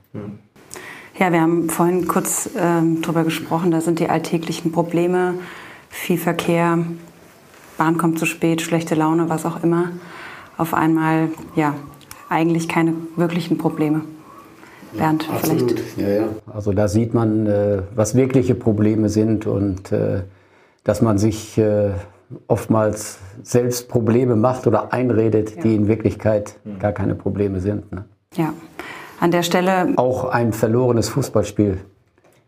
Ja, wir haben vorhin kurz ähm, darüber gesprochen, da sind die alltäglichen Probleme, viel Verkehr, Bahn kommt zu spät, schlechte Laune, was auch immer, auf einmal, ja, eigentlich keine wirklichen Probleme. Bernd, ja, vielleicht. Ja, ja. Also da sieht man, äh, was wirkliche Probleme sind und äh, dass man sich äh, oftmals selbst Probleme macht oder einredet, ja. die in Wirklichkeit mhm. gar keine Probleme sind. Ne? Ja, an der Stelle. Auch ein verlorenes Fußballspiel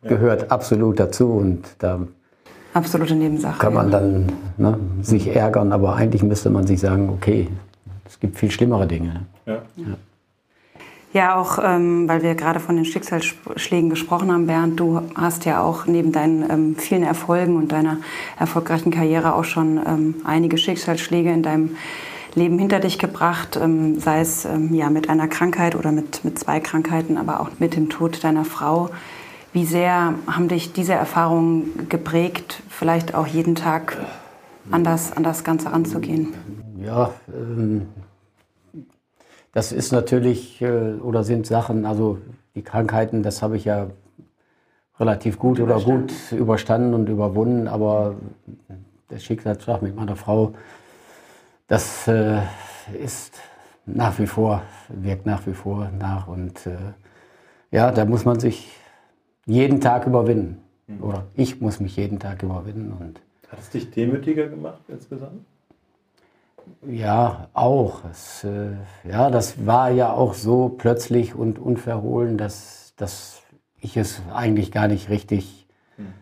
ja. gehört absolut dazu und da absolute Nebensache. Kann man dann ne, sich ärgern, aber eigentlich müsste man sich sagen, okay, es gibt viel schlimmere Dinge. Ne? Ja. Ja. Auch ähm, weil wir gerade von den Schicksalsschlägen gesprochen haben, Bernd, du hast ja auch neben deinen ähm, vielen Erfolgen und deiner erfolgreichen Karriere auch schon ähm, einige Schicksalsschläge in deinem Leben hinter dich gebracht, ähm, sei es ähm, ja mit einer Krankheit oder mit, mit zwei Krankheiten, aber auch mit dem Tod deiner Frau. Wie sehr haben dich diese Erfahrungen geprägt, vielleicht auch jeden Tag anders an das Ganze ranzugehen? Ja, ähm, das ist natürlich äh, oder sind Sachen, also die Krankheiten, das habe ich ja relativ gut oder gut überstanden und überwunden, aber der Schicksalsschlag mit meiner Frau, das äh, ist nach wie vor, wirkt nach wie vor nach und äh, ja, da muss man sich jeden Tag überwinden. Mhm. Oder ich muss mich jeden Tag überwinden. Und Hat es dich demütiger gemacht insgesamt? Ja, auch. Es, äh, ja, das war ja auch so plötzlich und unverhohlen, dass, dass ich es eigentlich gar nicht richtig hm.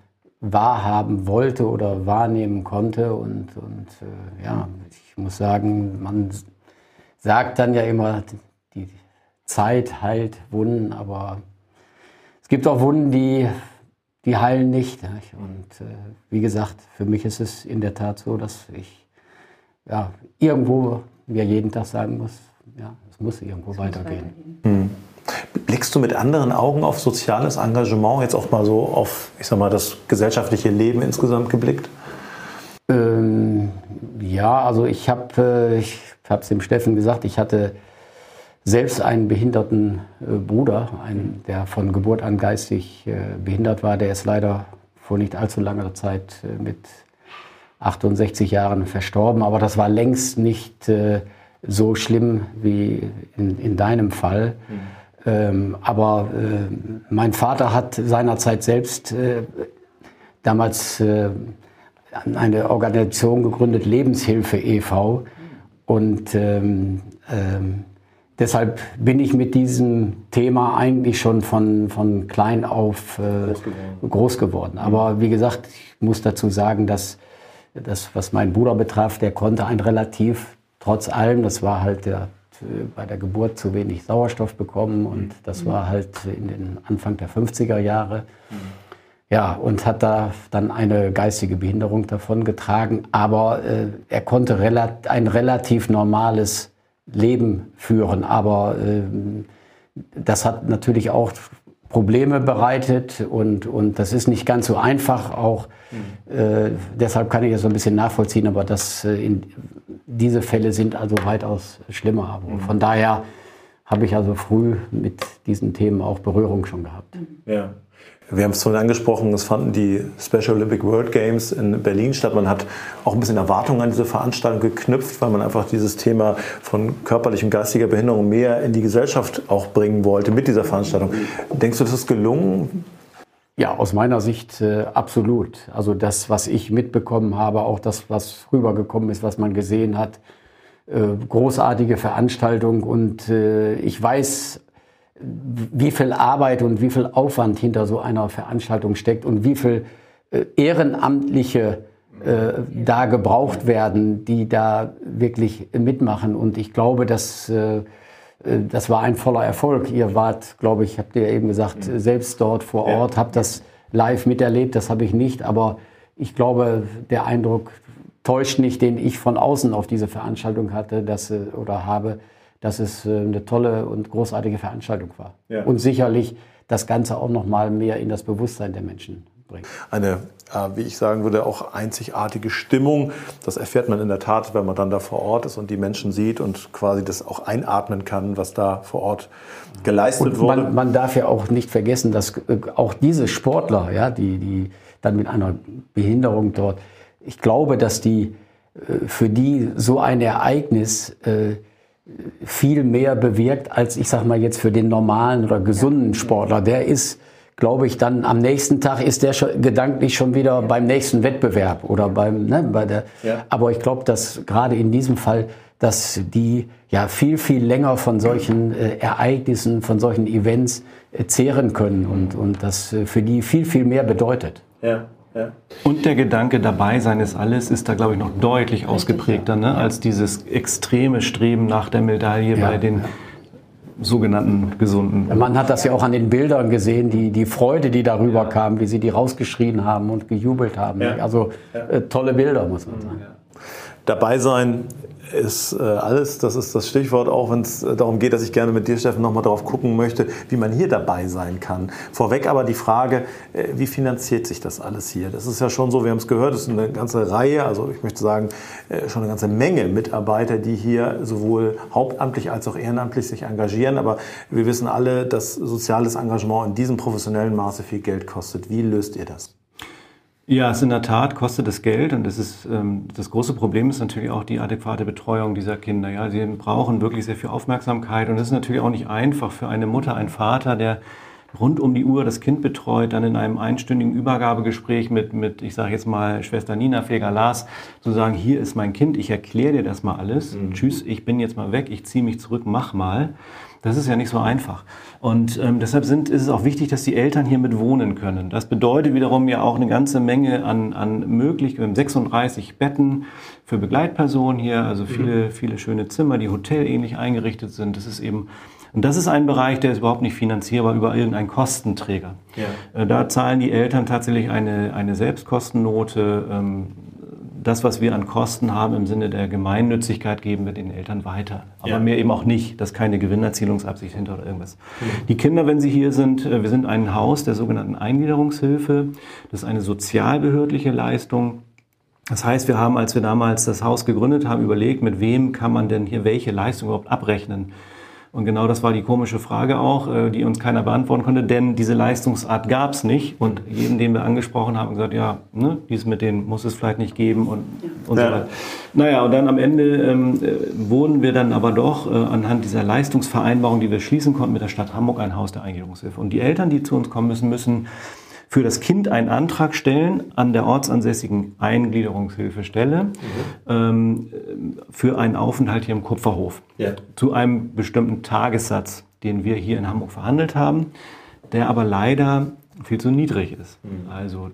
wahrhaben wollte oder wahrnehmen konnte. Und, und äh, ja, ich muss sagen, man sagt dann ja immer, die Zeit heilt Wunden, aber es gibt auch Wunden, die, die heilen nicht. Und äh, wie gesagt, für mich ist es in der Tat so, dass ich ja, irgendwo mir jeden Tag sagen muss, ja, es muss irgendwo es weitergehen. Muss weitergehen. Hm. Blickst du mit anderen Augen auf soziales Engagement, jetzt auch mal so auf, ich sag mal, das gesellschaftliche Leben insgesamt geblickt? Ähm, ja, also ich habe äh, ich es dem Steffen gesagt, ich hatte selbst einen behinderten äh, Bruder, einen, der von Geburt an geistig äh, behindert war. Der ist leider vor nicht allzu langer Zeit äh, mit 68 Jahren verstorben, aber das war längst nicht äh, so schlimm wie in, in deinem Fall. Mhm. Ähm, aber äh, mein Vater hat seinerzeit selbst äh, damals äh, eine Organisation gegründet, Lebenshilfe e.V. Und ähm, ähm, deshalb bin ich mit diesem Thema eigentlich schon von, von klein auf äh, groß geworden. groß, geworden. Aber wie gesagt, ich muss dazu sagen, dass das, was meinen Bruder betraf, der konnte ein relativ, trotz allem, das war halt der, bei der Geburt zu wenig Sauerstoff bekommen und das war halt in den Anfang der 50er Jahre. Ja, und hat da dann eine geistige Behinderung davon getragen, aber äh, er konnte relat ein relativ normales Leben führen, aber äh, das hat natürlich auch Probleme bereitet und, und das ist nicht ganz so einfach auch. Mhm. Äh, deshalb kann ich das so ein bisschen nachvollziehen, aber das, äh, in, diese Fälle sind also weitaus schlimmer. Mhm. Von daher habe ich also früh mit diesen Themen auch Berührung schon gehabt. Ja. Wir haben es vorhin angesprochen, es fanden die Special Olympic World Games in Berlin statt. Man hat auch ein bisschen Erwartungen an diese Veranstaltung geknüpft, weil man einfach dieses Thema von körperlicher und geistiger Behinderung mehr in die Gesellschaft auch bringen wollte mit dieser Veranstaltung. Denkst du, das ist gelungen? Ja, aus meiner Sicht äh, absolut. Also das, was ich mitbekommen habe, auch das, was rübergekommen ist, was man gesehen hat, äh, großartige Veranstaltung und äh, ich weiß wie viel Arbeit und wie viel Aufwand hinter so einer Veranstaltung steckt und wie viel äh, Ehrenamtliche äh, da gebraucht werden, die da wirklich mitmachen. Und ich glaube, dass äh, äh, das war ein voller Erfolg. Ihr wart, glaube ich, habt ihr eben gesagt, mhm. selbst dort vor Ort, habt das live miterlebt. Das habe ich nicht, aber ich glaube, der Eindruck täuscht nicht, den ich von außen auf diese Veranstaltung hatte, dass äh, oder habe dass es äh, eine tolle und großartige Veranstaltung war. Ja. Und sicherlich das Ganze auch noch mal mehr in das Bewusstsein der Menschen bringt. Eine, äh, wie ich sagen würde, auch einzigartige Stimmung. Das erfährt man in der Tat, wenn man dann da vor Ort ist und die Menschen sieht und quasi das auch einatmen kann, was da vor Ort geleistet und wurde. Man, man darf ja auch nicht vergessen, dass äh, auch diese Sportler, ja, die, die dann mit einer Behinderung dort, ich glaube, dass die für die so ein Ereignis äh, viel mehr bewirkt als ich sag mal jetzt für den normalen oder gesunden Sportler. Der ist, glaube ich, dann am nächsten Tag ist der schon, gedanklich schon wieder beim nächsten Wettbewerb oder beim, ne, bei der. Ja. Aber ich glaube, dass gerade in diesem Fall, dass die ja viel viel länger von solchen äh, Ereignissen, von solchen Events äh, zehren können und und das äh, für die viel viel mehr bedeutet. Ja. Ja. Und der Gedanke dabei sein ist alles ist da, glaube ich, noch deutlich ausgeprägter ne, als dieses extreme Streben nach der Medaille ja. bei den sogenannten Gesunden. Man hat das ja auch an den Bildern gesehen, die, die Freude, die darüber ja. kam, wie sie die rausgeschrien haben und gejubelt haben. Also äh, tolle Bilder, muss man sagen. Dabei sein ist äh, alles, das ist das Stichwort, auch wenn es äh, darum geht, dass ich gerne mit dir, Steffen, nochmal darauf gucken möchte, wie man hier dabei sein kann. Vorweg aber die Frage, äh, wie finanziert sich das alles hier? Das ist ja schon so, wir haben es gehört, es ist eine ganze Reihe, also ich möchte sagen, äh, schon eine ganze Menge Mitarbeiter, die hier sowohl hauptamtlich als auch ehrenamtlich sich engagieren. Aber wir wissen alle, dass soziales Engagement in diesem professionellen Maße viel Geld kostet. Wie löst ihr das? Ja, es in der Tat kostet es Geld und das ist ähm, das große Problem ist natürlich auch die adäquate Betreuung dieser Kinder. Ja, sie brauchen wirklich sehr viel Aufmerksamkeit und es ist natürlich auch nicht einfach für eine Mutter, einen Vater, der rund um die Uhr das Kind betreut, dann in einem einstündigen Übergabegespräch mit, mit ich sage jetzt mal, Schwester Nina Feger-Lars zu sagen, hier ist mein Kind, ich erkläre dir das mal alles, mhm. tschüss, ich bin jetzt mal weg, ich ziehe mich zurück, mach mal. Das ist ja nicht so einfach. Und ähm, deshalb sind, ist es auch wichtig, dass die Eltern hier mit wohnen können. Das bedeutet wiederum ja auch eine ganze Menge an, an Möglichkeiten. 36 Betten für Begleitpersonen hier, also viele, mhm. viele schöne Zimmer, die hotelähnlich eingerichtet sind. Das ist eben und das ist ein Bereich, der ist überhaupt nicht finanzierbar über irgendeinen Kostenträger. Ja. Äh, da zahlen die Eltern tatsächlich eine, eine Selbstkostennote. Ähm, das, was wir an Kosten haben im Sinne der Gemeinnützigkeit, geben wir den Eltern weiter. Aber ja. mehr eben auch nicht. Das ist keine Gewinnerzielungsabsicht hinter oder irgendwas. Mhm. Die Kinder, wenn sie hier sind, äh, wir sind ein Haus der sogenannten Eingliederungshilfe. Das ist eine sozialbehördliche Leistung. Das heißt, wir haben, als wir damals das Haus gegründet haben, überlegt, mit wem kann man denn hier welche Leistung überhaupt abrechnen. Und genau das war die komische Frage auch, äh, die uns keiner beantworten konnte, denn diese Leistungsart gab es nicht. Und jeden, den wir angesprochen haben, gesagt, ja, ne, dies mit denen muss es vielleicht nicht geben und, und ja. so weiter. Naja, und dann am Ende ähm, äh, wurden wir dann aber doch äh, anhand dieser Leistungsvereinbarung, die wir schließen konnten mit der Stadt Hamburg, ein Haus der Eingliederungshilfe. Und die Eltern, die zu uns kommen müssen, müssen für das Kind einen Antrag stellen an der ortsansässigen Eingliederungshilfestelle mhm. ähm, für einen Aufenthalt hier im Kupferhof. Ja. Zu einem bestimmten Tagessatz, den wir hier in Hamburg verhandelt haben, der aber leider viel zu niedrig ist. Mhm. Also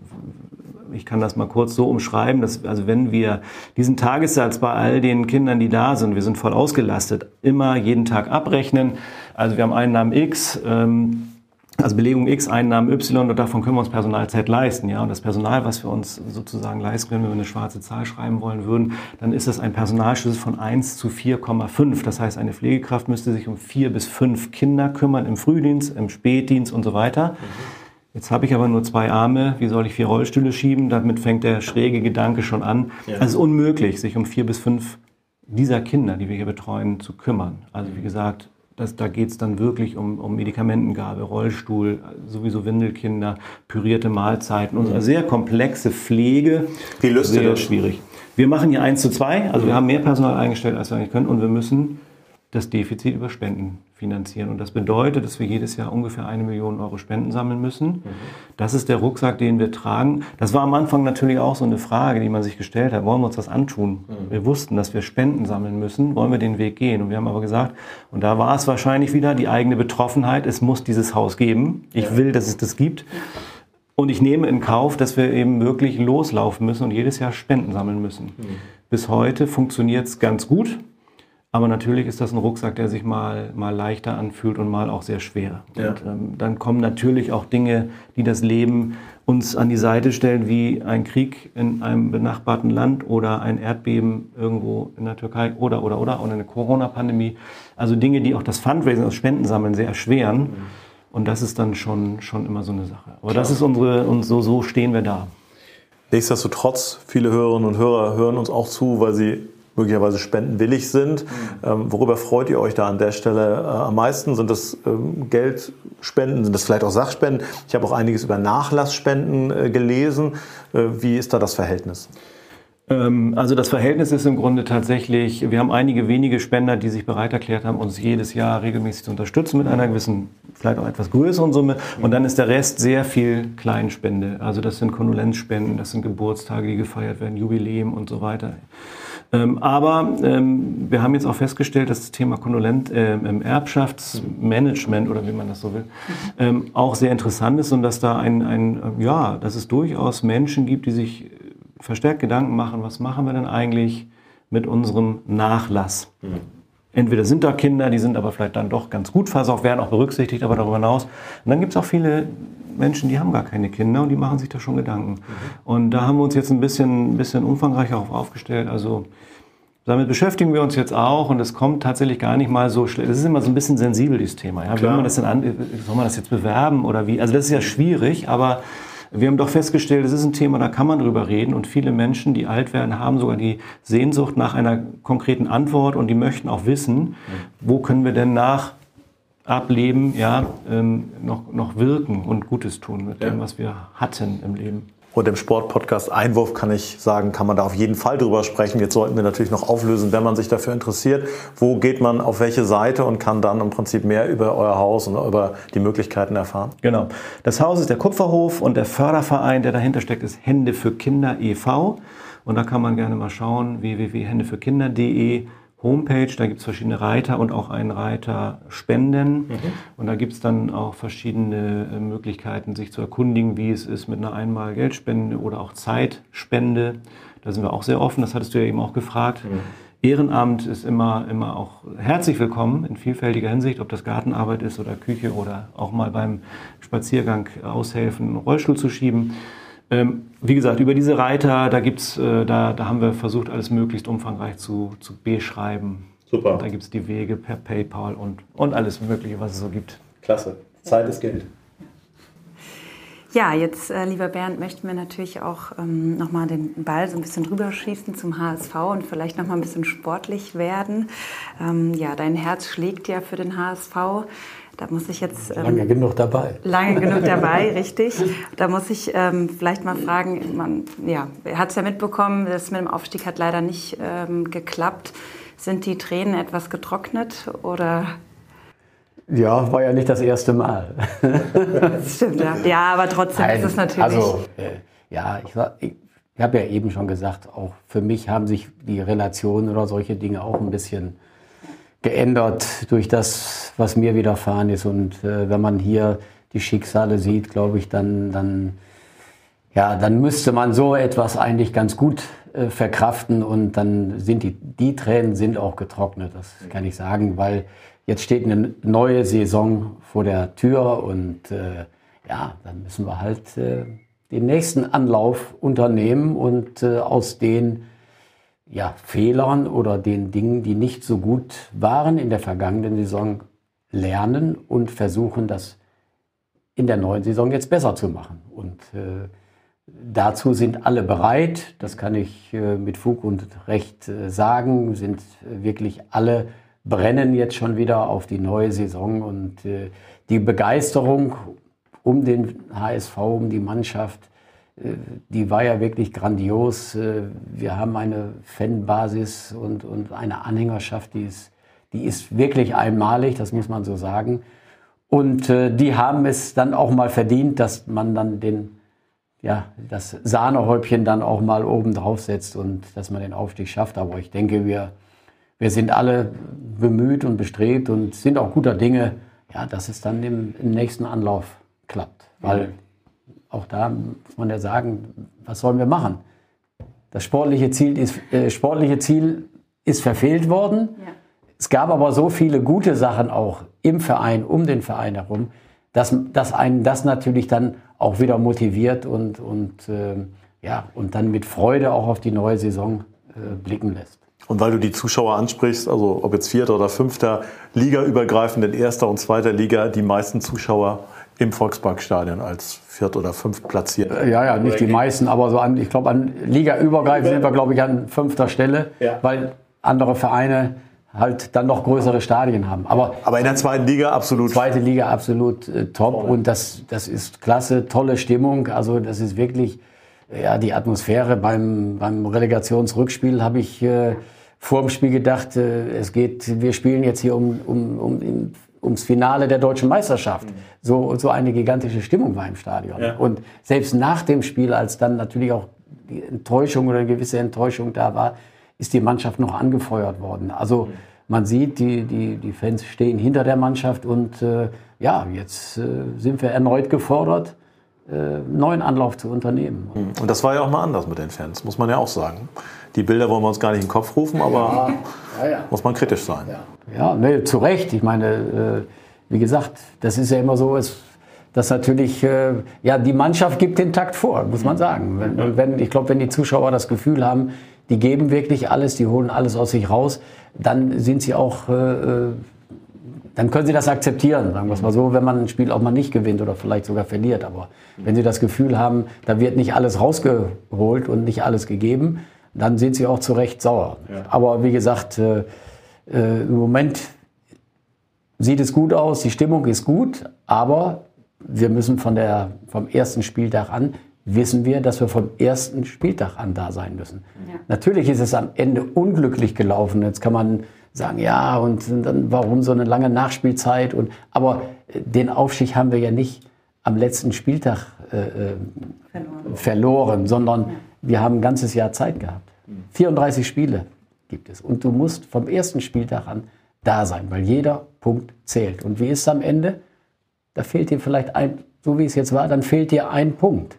ich kann das mal kurz so umschreiben, dass also wenn wir diesen Tagessatz bei all den Kindern, die da sind, wir sind voll ausgelastet, immer jeden Tag abrechnen. Also wir haben Einnahmen X. Ähm, also Belegung X, Einnahmen Y und davon können wir uns Personalzeit leisten. Ja? Und das Personal, was wir uns sozusagen leisten können, wenn wir eine schwarze Zahl schreiben wollen würden, dann ist das ein Personalschlüssel von 1 zu 4,5. Das heißt, eine Pflegekraft müsste sich um vier bis fünf Kinder kümmern, im Frühdienst, im Spätdienst und so weiter. Jetzt habe ich aber nur zwei Arme, wie soll ich vier Rollstühle schieben? Damit fängt der schräge Gedanke schon an. Ja. Also es ist unmöglich, sich um vier bis fünf dieser Kinder, die wir hier betreuen, zu kümmern. Also wie gesagt, das, da geht es dann wirklich um, um Medikamentengabe, Rollstuhl, sowieso Windelkinder, pürierte Mahlzeiten und mhm. sehr komplexe Pflege. Wie löst sehr ihr das? schwierig. Wir machen hier eins zu zwei, also wir haben mehr Personal eingestellt, als wir eigentlich können und wir müssen das Defizit über Spenden finanzieren. Und das bedeutet, dass wir jedes Jahr ungefähr eine Million Euro Spenden sammeln müssen. Mhm. Das ist der Rucksack, den wir tragen. Das war am Anfang natürlich auch so eine Frage, die man sich gestellt hat. Wollen wir uns das antun? Mhm. Wir wussten, dass wir Spenden sammeln müssen. Wollen wir den Weg gehen? Und wir haben aber gesagt, und da war es wahrscheinlich wieder die eigene Betroffenheit. Es muss dieses Haus geben. Ich ja. will, dass es das gibt. Und ich nehme in Kauf, dass wir eben wirklich loslaufen müssen und jedes Jahr Spenden sammeln müssen. Mhm. Bis heute funktioniert es ganz gut. Aber natürlich ist das ein Rucksack, der sich mal, mal leichter anfühlt und mal auch sehr schwer. Ja. Und ähm, dann kommen natürlich auch Dinge, die das Leben uns an die Seite stellen, wie ein Krieg in einem benachbarten Land oder ein Erdbeben irgendwo in der Türkei oder, oder, oder, oder eine Corona-Pandemie. Also Dinge, die auch das Fundraising, das Spendensammeln sehr erschweren. Mhm. Und das ist dann schon, schon immer so eine Sache. Aber Klar. das ist unsere, und so, so stehen wir da. Nichtsdestotrotz, viele Hörerinnen und Hörer hören uns auch zu, weil sie möglicherweise spendenwillig sind. Ähm, worüber freut ihr euch da an der Stelle äh, am meisten? Sind das ähm, Geldspenden? Sind das vielleicht auch Sachspenden? Ich habe auch einiges über Nachlassspenden äh, gelesen. Äh, wie ist da das Verhältnis? Ähm, also das Verhältnis ist im Grunde tatsächlich, wir haben einige wenige Spender, die sich bereit erklärt haben, uns jedes Jahr regelmäßig zu unterstützen mit einer gewissen, vielleicht auch etwas größeren Summe. Und dann ist der Rest sehr viel Kleinspende. Also das sind Kondolenzspenden, das sind Geburtstage, die gefeiert werden, Jubiläum und so weiter. Ähm, aber ähm, wir haben jetzt auch festgestellt, dass das Thema Kondolent äh, im Erbschaftsmanagement oder wie man das so will, ähm, auch sehr interessant ist und dass da ein, ein, ja, dass es durchaus Menschen gibt, die sich verstärkt Gedanken machen, was machen wir denn eigentlich mit unserem Nachlass? Mhm. Entweder sind da Kinder, die sind aber vielleicht dann doch ganz gut versorgt, werden auch berücksichtigt, aber darüber hinaus. Und dann gibt es auch viele Menschen, die haben gar keine Kinder und die machen sich da schon Gedanken. Mhm. Und da haben wir uns jetzt ein bisschen, ein bisschen umfangreicher aufgestellt. Also damit beschäftigen wir uns jetzt auch und es kommt tatsächlich gar nicht mal so schlecht. Das ist immer so ein bisschen sensibel, dieses Thema. Ja? Wie man das denn an, soll man das jetzt bewerben oder wie? Also das ist ja schwierig, aber wir haben doch festgestellt, es ist ein Thema, da kann man drüber reden und viele Menschen, die alt werden, haben sogar die Sehnsucht nach einer konkreten Antwort und die möchten auch wissen, wo können wir denn nach Ableben ja, ähm, noch, noch wirken und Gutes tun mit ja. dem, was wir hatten im Leben. Und im Sportpodcast Einwurf kann ich sagen, kann man da auf jeden Fall drüber sprechen. Jetzt sollten wir natürlich noch auflösen, wenn man sich dafür interessiert. Wo geht man auf welche Seite und kann dann im Prinzip mehr über euer Haus und über die Möglichkeiten erfahren? Genau. Das Haus ist der Kupferhof und der Förderverein, der dahinter steckt, ist Hände für Kinder e.V. Und da kann man gerne mal schauen, www.händefürekinder.de Homepage, da gibt es verschiedene Reiter und auch einen Reiter Spenden. Mhm. Und da gibt es dann auch verschiedene äh, Möglichkeiten, sich zu erkundigen, wie es ist mit einer einmal Geldspende oder auch Zeitspende. Da sind wir auch sehr offen, das hattest du ja eben auch gefragt. Mhm. Ehrenamt ist immer, immer auch herzlich willkommen in vielfältiger Hinsicht, ob das Gartenarbeit ist oder Küche oder auch mal beim Spaziergang aushelfen, einen Rollstuhl zu schieben. Ähm, wie gesagt, über diese Reiter, da, gibt's, äh, da, da haben wir versucht, alles möglichst umfangreich zu, zu beschreiben. Super. Und da gibt es die Wege per PayPal und, und alles Mögliche, was es so gibt. Klasse. Zeit ist Geld. Ja, jetzt, äh, lieber Bernd, möchten wir natürlich auch ähm, nochmal den Ball so ein bisschen rüberschießen zum HSV und vielleicht nochmal ein bisschen sportlich werden. Ähm, ja, dein Herz schlägt ja für den HSV. Da muss ich jetzt. Ähm, lange genug dabei. Lange genug dabei, richtig. Da muss ich ähm, vielleicht mal fragen, man ja, hat es ja mitbekommen, das mit dem Aufstieg hat leider nicht ähm, geklappt. Sind die Tränen etwas getrocknet oder? Ja, war ja nicht das erste Mal. das stimmt, ja. Ja, aber trotzdem Nein, ist es natürlich. Also, äh, ja, ich, ich, ich habe ja eben schon gesagt, auch für mich haben sich die Relationen oder solche Dinge auch ein bisschen geändert durch das, was mir widerfahren ist. Und äh, wenn man hier die Schicksale sieht, glaube ich, dann, dann, ja, dann müsste man so etwas eigentlich ganz gut äh, verkraften. Und dann sind die, die Tränen sind auch getrocknet, das kann ich sagen, weil jetzt steht eine neue Saison vor der Tür. Und äh, ja, dann müssen wir halt äh, den nächsten Anlauf unternehmen und äh, aus den ja, Fehlern oder den Dingen, die nicht so gut waren in der vergangenen Saison, lernen und versuchen, das in der neuen Saison jetzt besser zu machen. Und äh, dazu sind alle bereit, das kann ich äh, mit Fug und Recht äh, sagen, sind wirklich alle brennen jetzt schon wieder auf die neue Saison. Und äh, die Begeisterung um den HSV, um die Mannschaft, äh, die war ja wirklich grandios. Äh, wir haben eine Fanbasis und, und eine Anhängerschaft, die ist, die ist wirklich einmalig, das muss man so sagen. Und äh, die haben es dann auch mal verdient, dass man dann den, ja, das Sahnehäubchen dann auch mal oben drauf setzt und dass man den Aufstieg schafft. Aber ich denke, wir, wir sind alle bemüht und bestrebt und sind auch guter Dinge, ja, dass es dann im, im nächsten Anlauf klappt. Weil auch da muss man ja sagen, was sollen wir machen? Das sportliche Ziel ist, äh, sportliche Ziel ist verfehlt worden. Ja. Es gab aber so viele gute Sachen auch im Verein, um den Verein herum, dass, dass einen das natürlich dann auch wieder motiviert und, und, äh, ja, und dann mit Freude auch auf die neue Saison äh, blicken lässt. Und weil du die Zuschauer ansprichst, also ob jetzt vierter oder fünfter Liga übergreifend in erster und zweiter Liga, die meisten Zuschauer im Volksparkstadion als viert oder fünft platziert. Ja, ja, nicht die meisten, aber so an, ich glaube, an Liga übergreifend sind wir, glaube ich, an fünfter Stelle, ja. weil andere Vereine halt dann noch größere Stadien haben. Aber, Aber in der zweiten Liga absolut. Zweite Liga absolut äh, top Voll. und das, das ist klasse, tolle Stimmung. Also das ist wirklich ja die Atmosphäre beim, beim Relegationsrückspiel habe ich äh, vor dem Spiel gedacht, äh, es geht, wir spielen jetzt hier um, um, um ums Finale der deutschen Meisterschaft. Mhm. So, so eine gigantische Stimmung war im Stadion. Ja. Und selbst nach dem Spiel, als dann natürlich auch die Enttäuschung oder eine gewisse Enttäuschung da war, ist die Mannschaft noch angefeuert worden. Also man sieht, die, die, die Fans stehen hinter der Mannschaft und äh, ja, jetzt äh, sind wir erneut gefordert, äh, neuen Anlauf zu unternehmen. Hm. Und das war ja auch mal anders mit den Fans, muss man ja auch sagen. Die Bilder wollen wir uns gar nicht in den Kopf rufen, aber ja, ja. muss man kritisch sein. Ja, nee, zu Recht. Ich meine, äh, wie gesagt, das ist ja immer so, es, dass natürlich, äh, ja, die Mannschaft gibt den Takt vor, muss man sagen. Wenn, wenn, ich glaube, wenn die Zuschauer das Gefühl haben, die geben wirklich alles, die holen alles aus sich raus, dann sind sie auch, äh, äh, dann können sie das akzeptieren, sagen wir es mal so, wenn man ein Spiel auch mal nicht gewinnt oder vielleicht sogar verliert. Aber wenn sie das Gefühl haben, da wird nicht alles rausgeholt und nicht alles gegeben, dann sind sie auch zu Recht sauer. Ja. Aber wie gesagt, äh, äh, im Moment sieht es gut aus, die Stimmung ist gut, aber wir müssen von der, vom ersten Spieltag an wissen wir, dass wir vom ersten Spieltag an da sein müssen. Ja. Natürlich ist es am Ende unglücklich gelaufen. Jetzt kann man sagen, ja, und dann warum so eine lange Nachspielzeit? Und, aber äh, den Aufstieg haben wir ja nicht am letzten Spieltag äh, äh verloren. verloren, sondern ja. wir haben ein ganzes Jahr Zeit gehabt. 34 Spiele gibt es. Und du musst vom ersten Spieltag an da sein, weil jeder Punkt zählt. Und wie ist es am Ende? Da fehlt dir vielleicht ein, so wie es jetzt war, dann fehlt dir ein Punkt.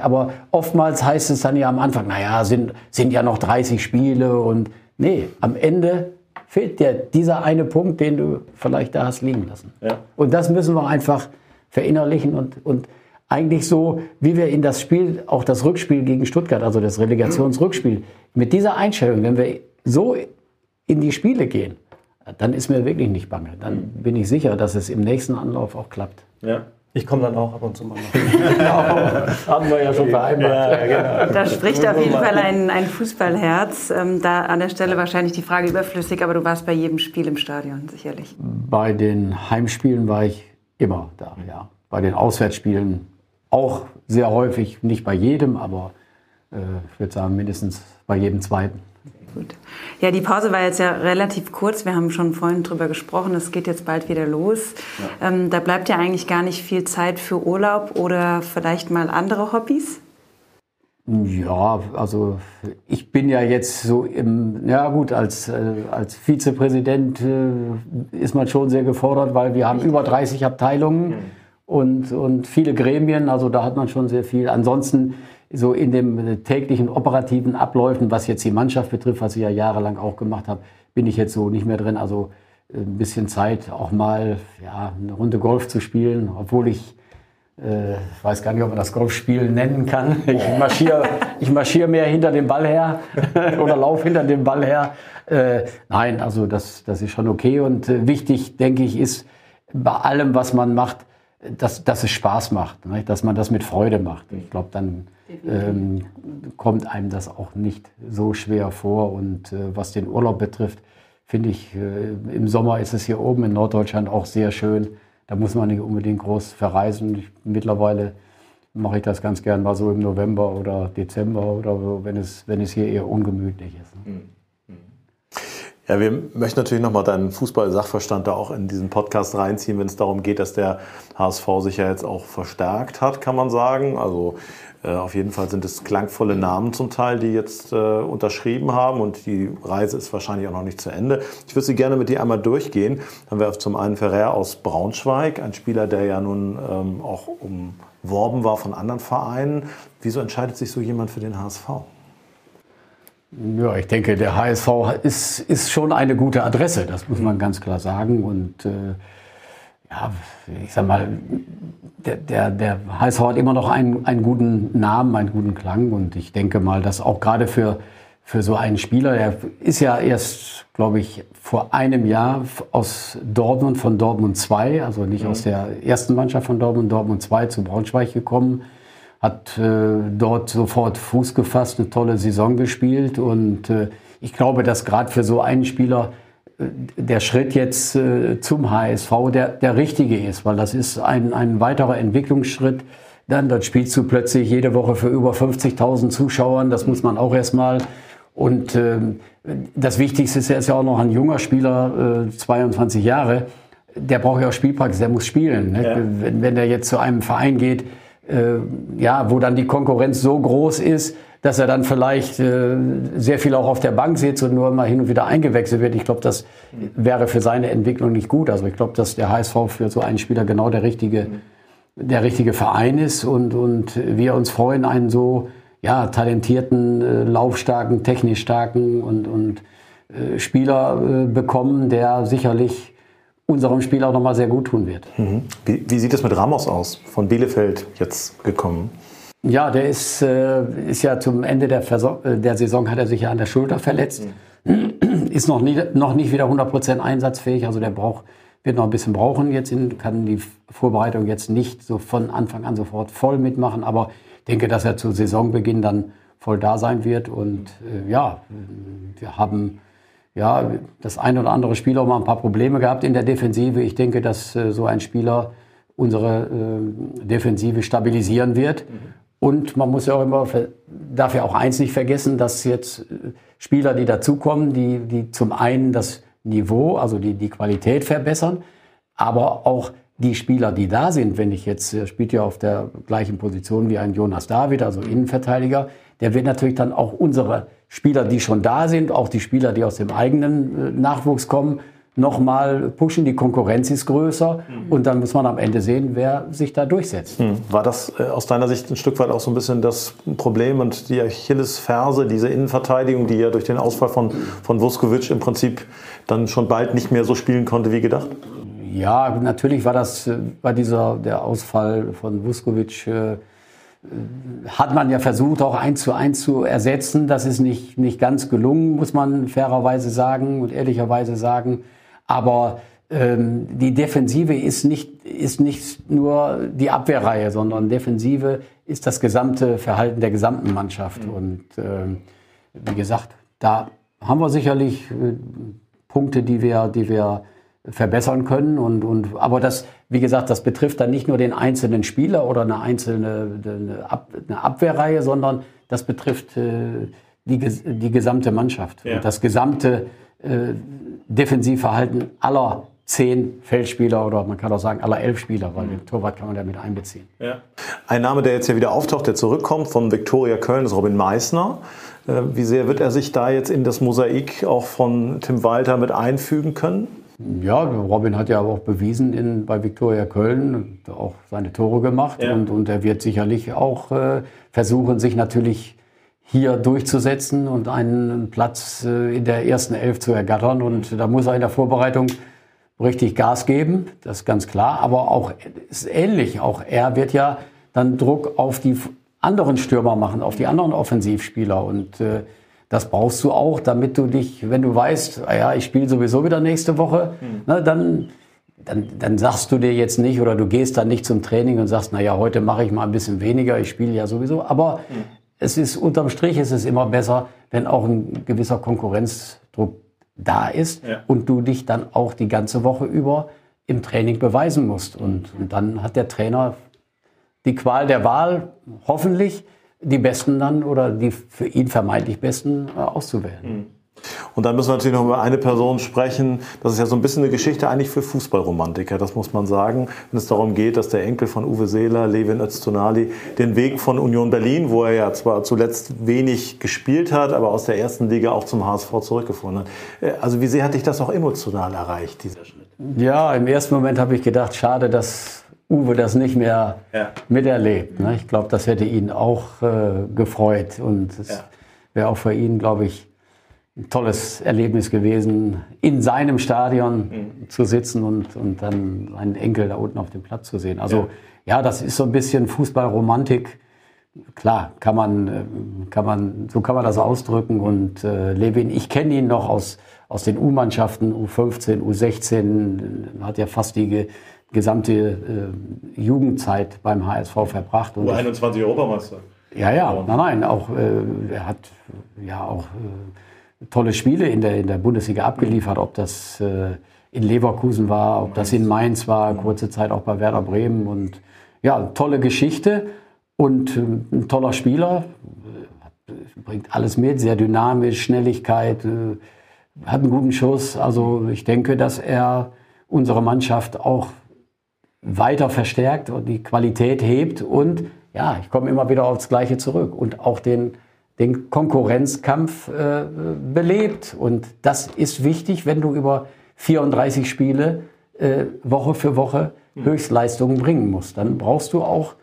Aber oftmals heißt es dann ja am Anfang, naja, sind, sind ja noch 30 Spiele und nee, am Ende fehlt dir dieser eine Punkt, den du vielleicht da hast liegen lassen. Ja. Und das müssen wir einfach verinnerlichen und, und eigentlich so, wie wir in das Spiel, auch das Rückspiel gegen Stuttgart, also das Relegationsrückspiel, mit dieser Einstellung, wenn wir so in die Spiele gehen, dann ist mir wirklich nicht bange. Dann bin ich sicher, dass es im nächsten Anlauf auch klappt. Ja. Ich komme dann auch ab und zu mal. genau, haben wir ja schon vereinbart. Ja, genau. Da spricht auf jeden Fall ein, ein Fußballherz. Ähm, da an der Stelle wahrscheinlich die Frage überflüssig, aber du warst bei jedem Spiel im Stadion, sicherlich. Bei den Heimspielen war ich immer da, ja. Bei den Auswärtsspielen auch sehr häufig, nicht bei jedem, aber äh, ich würde sagen mindestens bei jedem zweiten. Gut. Ja, die Pause war jetzt ja relativ kurz. Wir haben schon vorhin drüber gesprochen. Es geht jetzt bald wieder los. Ja. Ähm, da bleibt ja eigentlich gar nicht viel Zeit für Urlaub oder vielleicht mal andere Hobbys. Ja, also ich bin ja jetzt so im, ja gut, als, äh, als Vizepräsident äh, ist man schon sehr gefordert, weil wir haben über 30 Abteilungen mhm. Und, und viele Gremien, also da hat man schon sehr viel. Ansonsten so in den täglichen operativen Abläufen, was jetzt die Mannschaft betrifft, was ich ja jahrelang auch gemacht habe, bin ich jetzt so nicht mehr drin. Also äh, ein bisschen Zeit, auch mal ja, eine Runde Golf zu spielen, obwohl ich äh, weiß gar nicht, ob man das Golfspielen nennen kann. Ich marschiere, ich marschiere mehr hinter dem Ball her oder laufe hinter dem Ball her. Äh, nein, also das, das ist schon okay. Und äh, wichtig, denke ich, ist bei allem, was man macht, dass, dass es Spaß macht, ne? dass man das mit Freude macht. Ich glaube, dann ähm, kommt einem das auch nicht so schwer vor. Und äh, was den Urlaub betrifft, finde ich, äh, im Sommer ist es hier oben in Norddeutschland auch sehr schön. Da muss man nicht unbedingt groß verreisen. Ich, mittlerweile mache ich das ganz gern mal so im November oder Dezember oder so, wenn es, wenn es hier eher ungemütlich ist. Mhm. Ja, wir möchten natürlich nochmal deinen Fußball-Sachverstand da auch in diesen Podcast reinziehen, wenn es darum geht, dass der HSV sich ja jetzt auch verstärkt hat, kann man sagen. Also äh, auf jeden Fall sind es klangvolle Namen zum Teil, die jetzt äh, unterschrieben haben und die Reise ist wahrscheinlich auch noch nicht zu Ende. Ich würde sie gerne mit dir einmal durchgehen. Dann wäre zum einen Ferrer aus Braunschweig, ein Spieler, der ja nun ähm, auch umworben war von anderen Vereinen. Wieso entscheidet sich so jemand für den HSV? Ja, ich denke, der HSV ist, ist schon eine gute Adresse, das muss man ganz klar sagen. Und äh, ja, ich sag mal, der, der, der HSV hat immer noch einen, einen guten Namen, einen guten Klang. Und ich denke mal, dass auch gerade für, für so einen Spieler, der ist ja erst, glaube ich, vor einem Jahr aus Dortmund, von Dortmund 2, also nicht mhm. aus der ersten Mannschaft von Dortmund, Dortmund 2 zu Braunschweig gekommen hat äh, dort sofort Fuß gefasst, eine tolle Saison gespielt und äh, ich glaube, dass gerade für so einen Spieler äh, der Schritt jetzt äh, zum HSV der, der richtige ist, weil das ist ein, ein weiterer Entwicklungsschritt. Dann dort spielst du plötzlich jede Woche für über 50.000 Zuschauern, das muss man auch erstmal. Und äh, das Wichtigste ist, er ist ja auch noch ein junger Spieler, äh, 22 Jahre. Der braucht ja auch Spielpraxis, der muss spielen. Ne? Ja. Wenn, wenn der jetzt zu einem Verein geht, äh, ja, wo dann die Konkurrenz so groß ist, dass er dann vielleicht äh, sehr viel auch auf der Bank sitzt und nur mal hin und wieder eingewechselt wird. Ich glaube, das wäre für seine Entwicklung nicht gut. Also ich glaube, dass der HSV für so einen Spieler genau der richtige, der richtige Verein ist und, und wir uns freuen, einen so ja, talentierten, äh, laufstarken, technisch starken und, und äh, Spieler äh, bekommen, der sicherlich unserem Spiel auch nochmal sehr gut tun wird. Mhm. Wie, wie, sieht es mit Ramos aus, von Bielefeld jetzt gekommen? Ja, der ist, äh, ist ja zum Ende der, äh, der, Saison hat er sich ja an der Schulter verletzt. Mhm. Ist noch, nie, noch nicht wieder 100% einsatzfähig, also der braucht, wird noch ein bisschen brauchen jetzt, in, kann die Vorbereitung jetzt nicht so von Anfang an sofort voll mitmachen, aber ich denke, dass er zu Saisonbeginn dann voll da sein wird und äh, ja, wir haben ja, das ein oder andere Spiel auch mal ein paar Probleme gehabt in der Defensive. Ich denke, dass äh, so ein Spieler unsere äh, Defensive stabilisieren wird. Mhm. Und man muss ja auch immer, darf ja auch eins nicht vergessen, dass jetzt äh, Spieler, die dazukommen, die, die zum einen das Niveau, also die, die Qualität verbessern, aber auch die Spieler, die da sind, wenn ich jetzt, er spielt ja auf der gleichen Position wie ein Jonas David, also Innenverteidiger, der wird natürlich dann auch unsere Spieler, die schon da sind, auch die Spieler, die aus dem eigenen äh, Nachwuchs kommen, nochmal pushen. Die Konkurrenz ist größer mhm. und dann muss man am Ende sehen, wer sich da durchsetzt. Mhm. War das äh, aus deiner Sicht ein Stück weit auch so ein bisschen das Problem und die Achillesferse, diese Innenverteidigung, die ja durch den Ausfall von, von Vuskovic im Prinzip dann schon bald nicht mehr so spielen konnte wie gedacht? Ja, natürlich war das, äh, war dieser, der Ausfall von Vuskovic äh, hat man ja versucht, auch eins zu eins zu ersetzen. Das ist nicht, nicht ganz gelungen, muss man fairerweise sagen und ehrlicherweise sagen. Aber ähm, die Defensive ist nicht, ist nicht nur die Abwehrreihe, sondern Defensive ist das gesamte Verhalten der gesamten Mannschaft. Mhm. Und ähm, wie gesagt, da haben wir sicherlich äh, Punkte, die wir, die wir verbessern können. Und, und, aber das, wie gesagt, das betrifft dann nicht nur den einzelnen Spieler oder eine einzelne eine, Ab, eine Abwehrreihe, sondern das betrifft äh, die, die gesamte Mannschaft. Ja. Und das gesamte äh, Defensivverhalten aller zehn Feldspieler oder man kann auch sagen aller elf Spieler, weil den Torwart kann man damit einbeziehen. Ja. Ein Name, der jetzt hier wieder auftaucht, der zurückkommt von Viktoria Köln, ist Robin Meissner. Äh, wie sehr wird er sich da jetzt in das Mosaik auch von Tim Walter mit einfügen können? Ja, Robin hat ja auch bewiesen in, bei Viktoria Köln auch seine Tore gemacht ja. und, und er wird sicherlich auch äh, versuchen, sich natürlich hier durchzusetzen und einen Platz äh, in der ersten Elf zu ergattern. Und da muss er in der Vorbereitung richtig Gas geben, das ist ganz klar. Aber auch ist ähnlich. Auch er wird ja dann Druck auf die anderen Stürmer machen, auf die anderen Offensivspieler. Und äh, das brauchst du auch, damit du dich, wenn du weißt, ah ja, ich spiele sowieso wieder nächste Woche, mhm. ne, dann, dann, dann sagst du dir jetzt nicht oder du gehst dann nicht zum Training und sagst, naja, heute mache ich mal ein bisschen weniger, ich spiele ja sowieso. Aber mhm. es ist unterm Strich ist es immer besser, wenn auch ein gewisser Konkurrenzdruck da ist ja. und du dich dann auch die ganze Woche über im Training beweisen musst. Und, und dann hat der Trainer die Qual der Wahl, hoffentlich die Besten dann oder die für ihn vermeintlich Besten äh, auszuwählen. Mhm. Und dann müssen wir natürlich noch über eine Person sprechen. Das ist ja so ein bisschen eine Geschichte eigentlich für Fußballromantiker, das muss man sagen. Wenn es darum geht, dass der Enkel von Uwe Seeler, Levin Öztunali, den Weg von Union Berlin, wo er ja zwar zuletzt wenig gespielt hat, aber aus der ersten Liga auch zum HSV zurückgefunden hat. Äh, also wie sehr hat dich das auch emotional erreicht, dieser Schnitt? Ja, im ersten Moment habe ich gedacht, schade, dass Uwe das nicht mehr ja. miterlebt. Ne? Ich glaube, das hätte ihn auch äh, gefreut und es ja. wäre auch für ihn, glaube ich, ein tolles Erlebnis gewesen, in seinem Stadion mhm. zu sitzen und, und dann seinen Enkel da unten auf dem Platz zu sehen. Also ja, ja das ist so ein bisschen Fußballromantik. Klar, kann man, äh, kann man, so kann man das ausdrücken. Und äh, Levin, ich kenne ihn noch aus, aus den U-Mannschaften, U15, U16, hat ja fast die gesamte äh, Jugendzeit beim HSV verbracht. U21 Europameister. Ja, ja, nein, nein, auch, äh, er hat ja auch äh, tolle Spiele in der, in der Bundesliga abgeliefert, ob das äh, in Leverkusen war, ob das in Mainz war, kurze Zeit auch bei Werder Bremen. Und ja, tolle Geschichte und äh, ein toller Spieler, äh, bringt alles mit, sehr dynamisch, Schnelligkeit, hat einen guten Schuss. Also ich denke, dass er unsere Mannschaft auch weiter verstärkt und die Qualität hebt. Und ja, ich komme immer wieder aufs Gleiche zurück und auch den den Konkurrenzkampf äh, belebt. Und das ist wichtig, wenn du über 34 Spiele äh, Woche für Woche hm. Höchstleistungen bringen musst. Dann brauchst du auch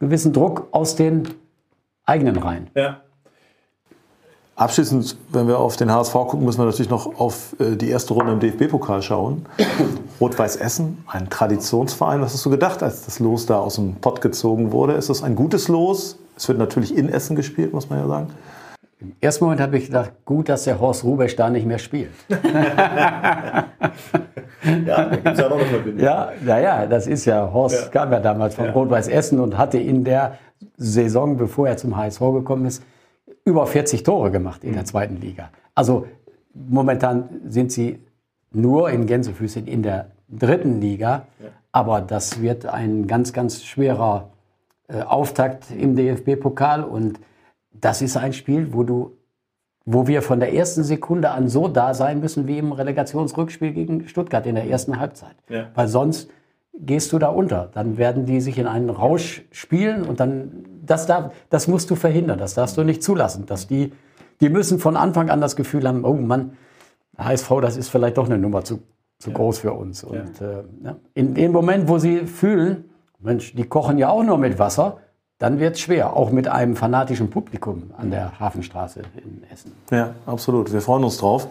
gewissen Druck aus den eigenen Reihen. Ja. Abschließend, wenn wir auf den HSV gucken, müssen wir natürlich noch auf äh, die erste Runde im DFB-Pokal schauen. Rot-Weiß Essen, ein Traditionsverein. Was hast du gedacht, als das Los da aus dem Pott gezogen wurde? Ist das ein gutes Los? Es wird natürlich in Essen gespielt, muss man ja sagen. Im ersten Moment habe ich gedacht, gut, dass der Horst Rubesch da nicht mehr spielt. ja, da gibt es ja noch eine Verbindung. Ja, naja, das ist ja, Horst ja. kam ja damals von ja. Rot-Weiß Essen und hatte in der Saison, bevor er zum HSV gekommen ist, über 40 Tore gemacht in mhm. der zweiten Liga. Also momentan sind sie nur in Gänsefüßchen in der dritten Liga, ja. aber das wird ein ganz, ganz schwerer äh, Auftakt im DFB-Pokal und das ist ein Spiel, wo du wo wir von der ersten Sekunde an so da sein müssen wie im Relegationsrückspiel gegen Stuttgart in der ersten Halbzeit. Ja. Weil sonst gehst du da unter. Dann werden die sich in einen Rausch spielen und dann, das, darf, das musst du verhindern, das darfst du nicht zulassen. Dass die, die müssen von Anfang an das Gefühl haben, oh Mann, HSV, das ist vielleicht doch eine Nummer zu, zu ja. groß für uns. Und ja. äh, in dem Moment, wo sie fühlen, Mensch, die kochen ja auch nur mit Wasser, dann wird es schwer, auch mit einem fanatischen Publikum an der Hafenstraße in Essen. Ja, absolut. Wir freuen uns drauf.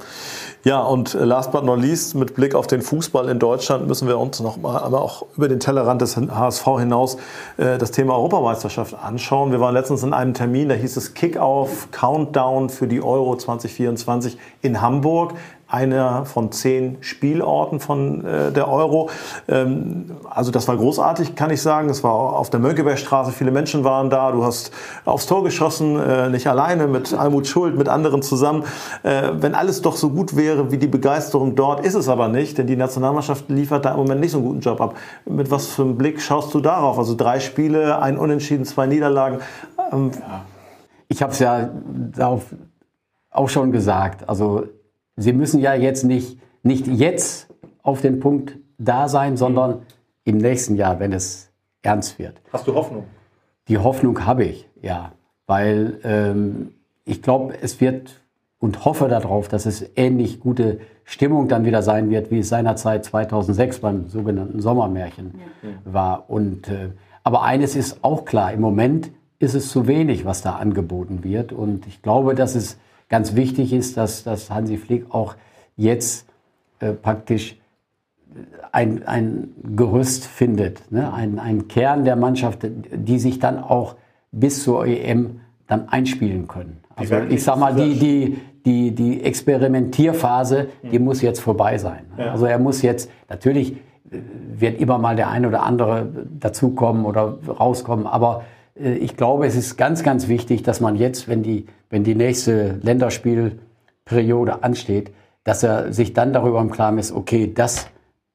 Ja, und äh, last but not least, mit Blick auf den Fußball in Deutschland müssen wir uns noch mal, aber auch über den Tellerrand des HSV hinaus äh, das Thema Europameisterschaft anschauen. Wir waren letztens in einem Termin, da hieß es Kick-Off, Countdown für die Euro 2024 in Hamburg einer von zehn Spielorten von äh, der Euro. Ähm, also das war großartig, kann ich sagen. Es war auf der Mönckebergstraße, viele Menschen waren da. Du hast aufs Tor geschossen, äh, nicht alleine, mit Almut Schuld, mit anderen zusammen. Äh, wenn alles doch so gut wäre wie die Begeisterung dort, ist es aber nicht, denn die Nationalmannschaft liefert da im Moment nicht so einen guten Job ab. Mit was für einem Blick schaust du darauf? Also drei Spiele, ein Unentschieden, zwei Niederlagen. Ähm, ja. Ich habe es ja darauf auch schon gesagt. Also Sie müssen ja jetzt nicht, nicht jetzt auf den Punkt da sein, sondern im nächsten Jahr, wenn es ernst wird. Hast du Hoffnung? Die Hoffnung habe ich, ja. Weil ähm, ich glaube, es wird und hoffe darauf, dass es ähnlich gute Stimmung dann wieder sein wird, wie es seinerzeit 2006 beim sogenannten Sommermärchen ja. war. Und, äh, aber eines ist auch klar, im Moment ist es zu wenig, was da angeboten wird. Und ich glaube, dass es ganz wichtig ist, dass, dass Hansi Flick auch jetzt äh, praktisch ein, ein Gerüst findet, ne? ein, ein Kern der Mannschaft, die sich dann auch bis zur EM dann einspielen können. Also ich sag mal, die, die, die, die Experimentierphase, die muss jetzt vorbei sein. Ja. Also er muss jetzt, natürlich äh, wird immer mal der eine oder andere dazukommen oder rauskommen, aber äh, ich glaube, es ist ganz, ganz wichtig, dass man jetzt, wenn die, wenn die nächste Länderspielperiode ansteht, dass er sich dann darüber im Klaren ist, okay, das,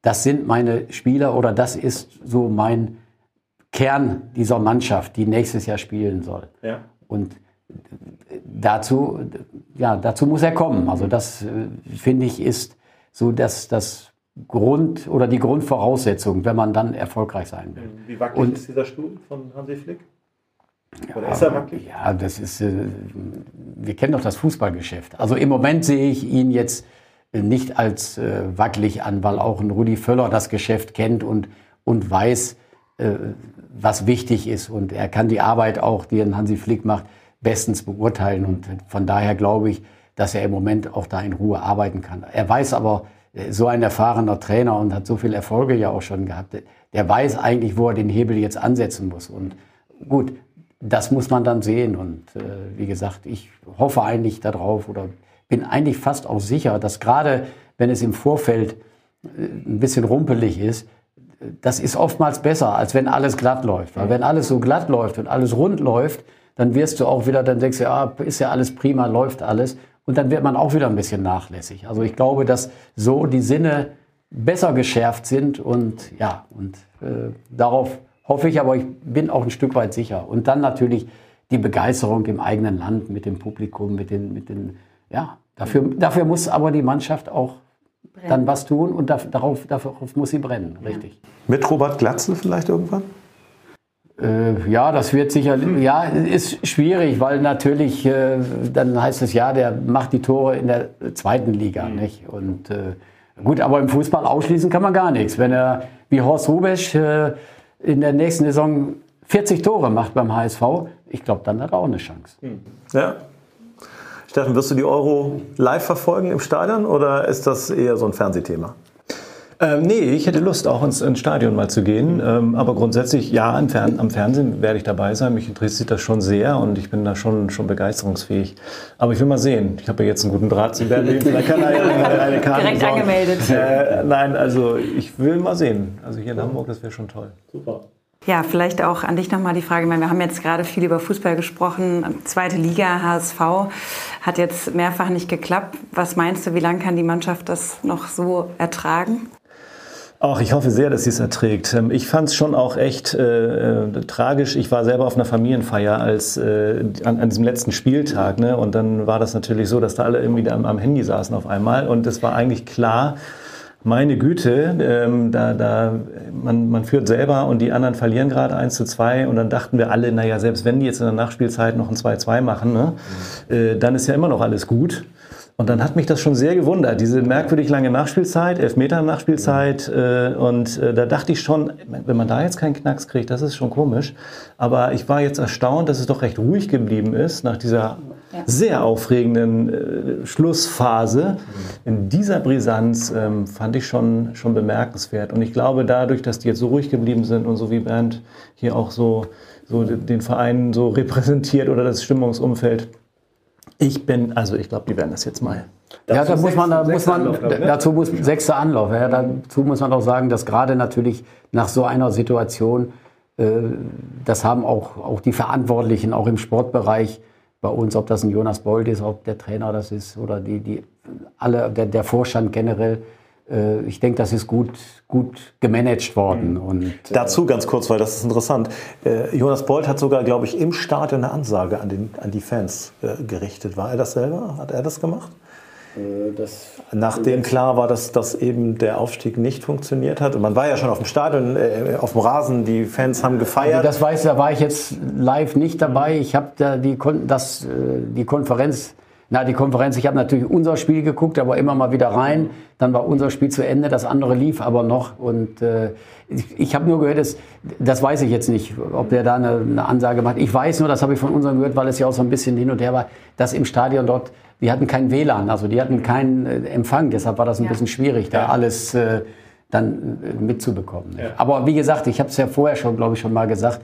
das sind meine Spieler oder das ist so mein Kern dieser Mannschaft, die nächstes Jahr spielen soll. Ja. Und dazu, ja, dazu muss er kommen. Also das, äh, finde ich, ist so das, das Grund oder die Grundvoraussetzung, wenn man dann erfolgreich sein will. Wie wackelig Und, ist dieser Stuhl von Hansi Flick? Oder ist er wackelig? Ja, das ist, äh, wir kennen doch das Fußballgeschäft. Also im Moment sehe ich ihn jetzt nicht als äh, wackelig an, weil auch ein Rudi Völler das Geschäft kennt und, und weiß, äh, was wichtig ist. Und er kann die Arbeit auch, die ein Hansi Flick macht, bestens beurteilen. Und von daher glaube ich, dass er im Moment auch da in Ruhe arbeiten kann. Er weiß aber, so ein erfahrener Trainer und hat so viele Erfolge ja auch schon gehabt, der weiß eigentlich, wo er den Hebel jetzt ansetzen muss. Und gut, das muss man dann sehen. Und äh, wie gesagt, ich hoffe eigentlich darauf oder bin eigentlich fast auch sicher, dass gerade wenn es im Vorfeld äh, ein bisschen rumpelig ist, das ist oftmals besser, als wenn alles glatt läuft. Weil wenn alles so glatt läuft und alles rund läuft, dann wirst du auch wieder, dann denkst du, ja, ist ja alles prima, läuft alles. Und dann wird man auch wieder ein bisschen nachlässig. Also ich glaube, dass so die Sinne besser geschärft sind und ja, und äh, darauf hoffe ich, aber ich bin auch ein Stück weit sicher. Und dann natürlich die Begeisterung im eigenen Land mit dem Publikum, mit den, mit den, ja, dafür, dafür muss aber die Mannschaft auch brennen. dann was tun und darauf, darauf muss sie brennen, richtig. Mit Robert Glatzel vielleicht irgendwann? Äh, ja, das wird sicher, ja, ist schwierig, weil natürlich, äh, dann heißt es ja, der macht die Tore in der zweiten Liga, mhm. nicht? Und äh, gut, aber im Fußball ausschließen kann man gar nichts. Wenn er wie Horst Rubesch äh, in der nächsten Saison 40 Tore macht beim HSV, ich glaube, dann hat er auch eine Chance. Mhm. Ja. Steffen, wirst du die Euro live verfolgen im Stadion oder ist das eher so ein Fernsehthema? Ähm, nee, ich hätte Lust, auch ins, ins Stadion mal zu gehen. Ähm, aber grundsätzlich, ja, am, Fern am Fernsehen werde ich dabei sein. Mich interessiert das schon sehr und ich bin da schon, schon begeisterungsfähig. Aber ich will mal sehen. Ich habe ja jetzt einen guten Draht zu Berlin. Vielleicht kann er eine, eine Karte Direkt besorgen. angemeldet. Äh, nein, also ich will mal sehen. Also hier in Hamburg, das wäre schon toll. Super. Ja, vielleicht auch an dich nochmal die Frage. Ich meine, wir haben jetzt gerade viel über Fußball gesprochen. Zweite Liga, HSV, hat jetzt mehrfach nicht geklappt. Was meinst du, wie lange kann die Mannschaft das noch so ertragen? Ach, ich hoffe sehr, dass sie es erträgt. Ähm, ich fand es schon auch echt äh, äh, tragisch. Ich war selber auf einer Familienfeier als äh, an, an, diesem letzten Spieltag, ne? Und dann war das natürlich so, dass da alle irgendwie am, am Handy saßen auf einmal. Und es war eigentlich klar, meine Güte, ähm, da, da, man, man führt selber und die anderen verlieren gerade 1 zu 2 und dann dachten wir alle, naja, selbst wenn die jetzt in der Nachspielzeit noch ein 2-2 machen, ne, mhm. äh, dann ist ja immer noch alles gut. Und dann hat mich das schon sehr gewundert, diese merkwürdig lange Nachspielzeit, Elfmeter Nachspielzeit. Äh, und äh, da dachte ich schon, wenn man da jetzt keinen Knacks kriegt, das ist schon komisch. Aber ich war jetzt erstaunt, dass es doch recht ruhig geblieben ist nach dieser ja. sehr aufregenden äh, Schlussphase. In dieser Brisanz ähm, fand ich schon, schon bemerkenswert. Und ich glaube, dadurch, dass die jetzt so ruhig geblieben sind und so wie Bernd hier auch so, so den Verein so repräsentiert oder das Stimmungsumfeld, ich bin, also ich glaube, die werden das jetzt mal. Ja, da muss man, da muss man, Anlauf, ne? dazu muss sechster Anlauf. Ja, dazu muss man auch sagen, dass gerade natürlich nach so einer Situation, äh, das haben auch, auch die Verantwortlichen, auch im Sportbereich bei uns, ob das ein Jonas Bold ist, ob der Trainer das ist oder die, die alle, der, der Vorstand generell, äh, ich denke, das ist gut, gut gemanagt worden. Mhm. Und, äh, Dazu ganz kurz, weil das ist interessant. Äh, Jonas Bolt hat sogar, glaube ich, im Stadion eine Ansage an, den, an die Fans gerichtet. War er das selber? Hat er das gemacht? Das Nachdem klar war, dass, dass eben der Aufstieg nicht funktioniert hat. Und man war ja schon auf dem Stadion, äh, auf dem Rasen, die Fans haben gefeiert. Also das weiß, da war ich jetzt live nicht dabei. Ich habe da die, das, die Konferenz na, die Konferenz, ich habe natürlich unser Spiel geguckt, aber immer mal wieder rein. Dann war unser Spiel zu Ende, das andere lief aber noch. Und äh, ich, ich habe nur gehört, dass, das weiß ich jetzt nicht, ob der da eine, eine Ansage macht. Ich weiß nur, das habe ich von unserem gehört, weil es ja auch so ein bisschen hin und her war, dass im Stadion dort, die hatten kein WLAN, also die hatten keinen äh, Empfang. Deshalb war das ein ja. bisschen schwierig, da ja. alles äh, dann äh, mitzubekommen. Ja. Aber wie gesagt, ich habe es ja vorher schon, glaube ich, schon mal gesagt,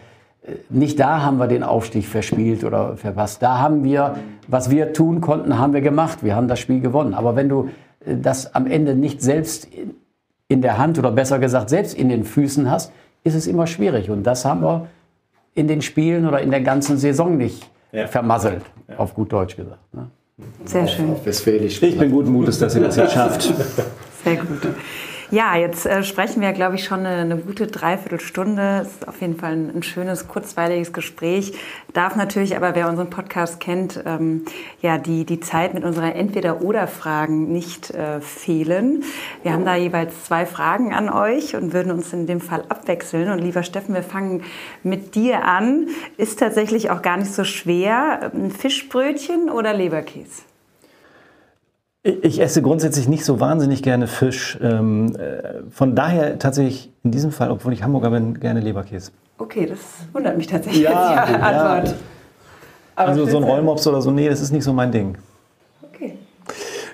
nicht da haben wir den Aufstieg verspielt oder verpasst. Da haben wir, was wir tun konnten, haben wir gemacht. Wir haben das Spiel gewonnen. Aber wenn du äh, das am Ende nicht selbst in der Hand oder besser gesagt selbst in den Füßen hast, ist es immer schwierig. Und das haben wir in den Spielen oder in der ganzen Saison nicht ja. vermasselt, ja. auf gut Deutsch gesagt. Ne? Sehr schön. Westfälisch. Ich bin guten Mutes, dass ihr das jetzt schafft. Sehr gut. Ja, jetzt äh, sprechen wir, glaube ich, schon eine, eine, gute Dreiviertelstunde. Es ist auf jeden Fall ein, ein, schönes, kurzweiliges Gespräch. Darf natürlich aber, wer unseren Podcast kennt, ähm, ja, die, die Zeit mit unserer Entweder-Oder-Fragen nicht äh, fehlen. Wir haben da jeweils zwei Fragen an euch und würden uns in dem Fall abwechseln. Und lieber Steffen, wir fangen mit dir an. Ist tatsächlich auch gar nicht so schwer. Ein Fischbrötchen oder Leberkäse? Ich esse grundsätzlich nicht so wahnsinnig gerne Fisch. Ähm, äh, von daher tatsächlich in diesem Fall, obwohl ich Hamburger bin, gerne Leberkäse. Okay, das wundert mich tatsächlich ja, die Antwort. Ja. also so ein Rollmops oder so, nee, das ist nicht so mein Ding. Okay.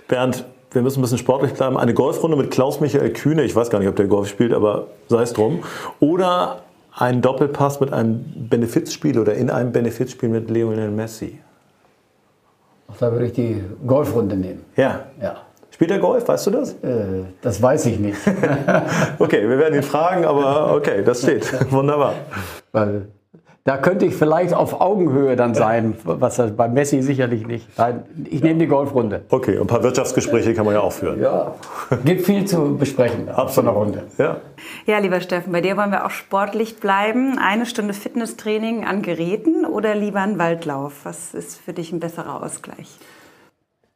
Bernd, wir müssen ein bisschen sportlich bleiben. Eine Golfrunde mit Klaus-Michael Kühne, ich weiß gar nicht, ob der Golf spielt, aber sei es drum. Oder ein Doppelpass mit einem Benefizspiel oder in einem Benefizspiel mit Lionel Messi. Da würde ich die Golfrunde nehmen. Ja. ja. Spielt er Golf, weißt du das? Äh, das weiß ich nicht. okay, wir werden ihn fragen, aber okay, das steht. Wunderbar. Weil da könnte ich vielleicht auf Augenhöhe dann sein, was das bei Messi sicherlich nicht. Nein, ich nehme die Golfrunde. Okay, und ein paar Wirtschaftsgespräche kann man ja auch führen. Ja, gibt viel zu besprechen ab so einer Runde. Ja. ja, lieber Steffen, bei dir wollen wir auch sportlich bleiben. Eine Stunde Fitnesstraining an Geräten oder lieber ein Waldlauf? Was ist für dich ein besserer Ausgleich?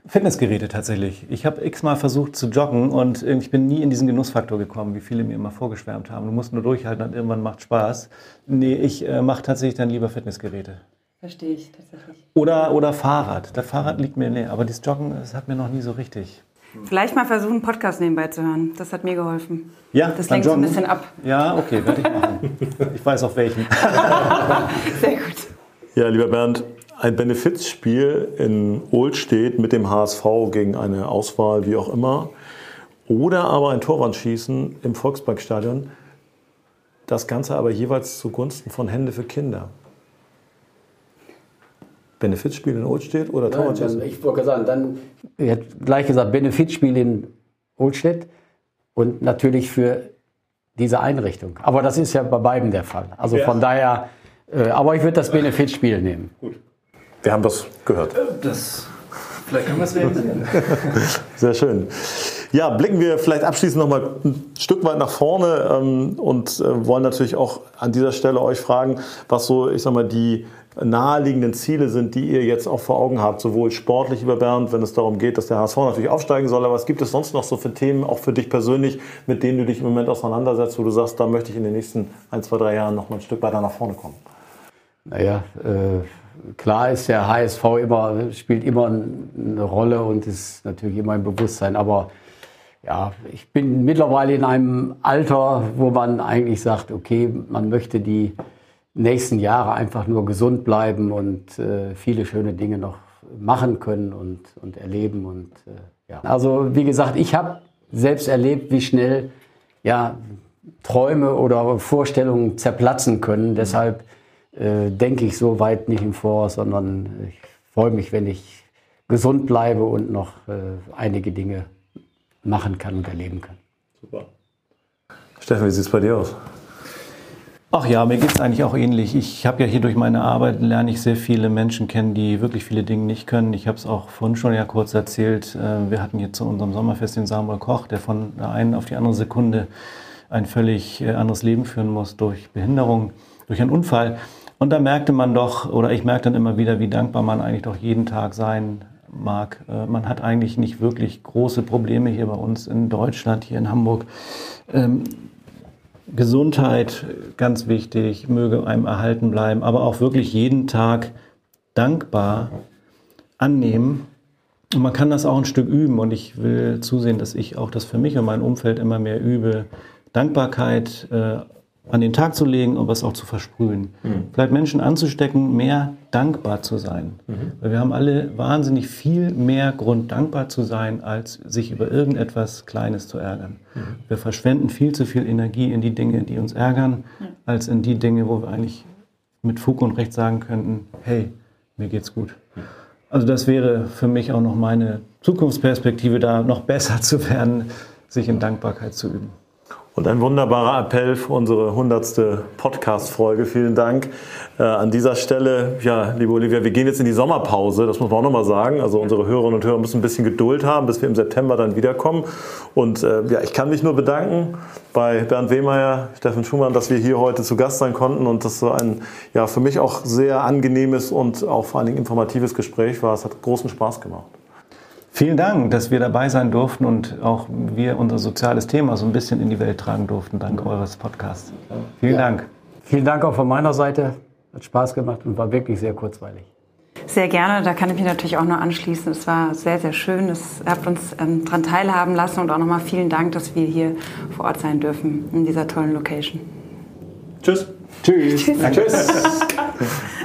Fitnessgeräte tatsächlich. Ich habe x-mal versucht zu joggen und ich bin nie in diesen Genussfaktor gekommen, wie viele mir immer vorgeschwärmt haben. Du musst nur durchhalten und irgendwann macht Spaß. Nee, ich äh, mache tatsächlich dann lieber Fitnessgeräte. Verstehe ich tatsächlich. Oder, oder Fahrrad. Das Fahrrad liegt mir näher, aber das Joggen, das hat mir noch nie so richtig. Vielleicht mal versuchen, einen Podcast nebenbei zu hören. Das hat mir geholfen. Ja, das lenkt so ein bisschen ab. Ja, okay, werde ich machen. ich weiß auf welchen. Sehr gut. Ja, lieber Bernd, ein Benefizspiel in Ohlstedt mit dem HSV gegen eine Auswahl, wie auch immer, oder aber ein Torwandschießen im Volksparkstadion. Das Ganze aber jeweils zugunsten von Hände für Kinder. Benefizspiel in Ohlstedt oder Torwandschießen? Ich wollte sagen, dann, ich hätte gleich gesagt, Benefizspiel in Ohlstedt und natürlich für diese Einrichtung. Aber das ist ja bei beiden der Fall. Also ja. von daher, äh, aber ich würde das Benefizspiel nehmen. Gut. Wir haben das gehört. Äh, das, vielleicht können wir es realisieren. Sehr schön. Ja, blicken wir vielleicht abschließend noch mal ein Stück weit nach vorne ähm, und äh, wollen natürlich auch an dieser Stelle euch fragen, was so, ich sag mal, die naheliegenden Ziele sind, die ihr jetzt auch vor Augen habt, sowohl sportlich über Bernd, wenn es darum geht, dass der HSV natürlich aufsteigen soll, aber was gibt es sonst noch so für Themen, auch für dich persönlich, mit denen du dich im Moment auseinandersetzt, wo du sagst, da möchte ich in den nächsten ein, zwei, drei Jahren noch mal ein Stück weiter nach vorne kommen? Naja, äh klar ist der HSV immer, spielt immer eine Rolle und ist natürlich immer im Bewusstsein. Aber ja, ich bin mittlerweile in einem Alter, wo man eigentlich sagt, okay, man möchte die nächsten Jahre einfach nur gesund bleiben und äh, viele schöne Dinge noch machen können und, und erleben. Und, äh, ja. Also wie gesagt, ich habe selbst erlebt, wie schnell ja, Träume oder Vorstellungen zerplatzen können. Deshalb äh, denke ich so weit nicht im Voraus, sondern ich freue mich, wenn ich gesund bleibe und noch äh, einige Dinge machen kann und erleben kann. Super. Steffen, wie sieht es bei dir aus? Ach ja, mir geht es eigentlich auch ähnlich. Ich habe ja hier durch meine Arbeit lerne ich sehr viele Menschen kennen, die wirklich viele Dinge nicht können. Ich habe es auch vorhin schon ja kurz erzählt. Äh, wir hatten hier zu unserem Sommerfest den Samuel Koch, der von der einen auf die andere Sekunde ein völlig äh, anderes Leben führen muss durch Behinderung, durch einen Unfall. Und da merkte man doch, oder ich merkte dann immer wieder, wie dankbar man eigentlich doch jeden Tag sein mag. Äh, man hat eigentlich nicht wirklich große Probleme hier bei uns in Deutschland, hier in Hamburg. Ähm, Gesundheit, ganz wichtig, möge einem erhalten bleiben, aber auch wirklich jeden Tag dankbar annehmen. Und man kann das auch ein Stück üben und ich will zusehen, dass ich auch das für mich und mein Umfeld immer mehr übe. Dankbarkeit äh, an den Tag zu legen und was auch zu versprühen. Mhm. Vielleicht Menschen anzustecken, mehr dankbar zu sein. Mhm. Weil wir haben alle wahnsinnig viel mehr Grund, dankbar zu sein, als sich über irgendetwas Kleines zu ärgern. Mhm. Wir verschwenden viel zu viel Energie in die Dinge, die uns ärgern, als in die Dinge, wo wir eigentlich mit Fug und Recht sagen könnten, hey, mir geht's gut. Also das wäre für mich auch noch meine Zukunftsperspektive, da noch besser zu werden, sich in Dankbarkeit zu üben. Und ein wunderbarer Appell für unsere 100. Podcast-Folge. Vielen Dank. Äh, an dieser Stelle, ja, liebe Olivia, wir gehen jetzt in die Sommerpause, das muss man auch nochmal sagen. Also unsere Hörerinnen und Hörer müssen ein bisschen Geduld haben, bis wir im September dann wiederkommen. Und äh, ja, ich kann mich nur bedanken bei Bernd Wehmeier, Steffen Schumann, dass wir hier heute zu Gast sein konnten und das so ein, ja, für mich auch sehr angenehmes und auch vor allen Dingen informatives Gespräch war. Es hat großen Spaß gemacht. Vielen Dank, dass wir dabei sein durften und auch wir unser soziales Thema so ein bisschen in die Welt tragen durften, dank eures Podcasts. Vielen ja. Dank. Vielen Dank auch von meiner Seite. Hat Spaß gemacht und war wirklich sehr kurzweilig. Sehr gerne, da kann ich mich natürlich auch nur anschließen. Es war sehr, sehr schön. Es habt uns ähm, daran teilhaben lassen und auch nochmal vielen Dank, dass wir hier vor Ort sein dürfen in dieser tollen Location. Tschüss. Tschüss. Tschüss. Tschüss.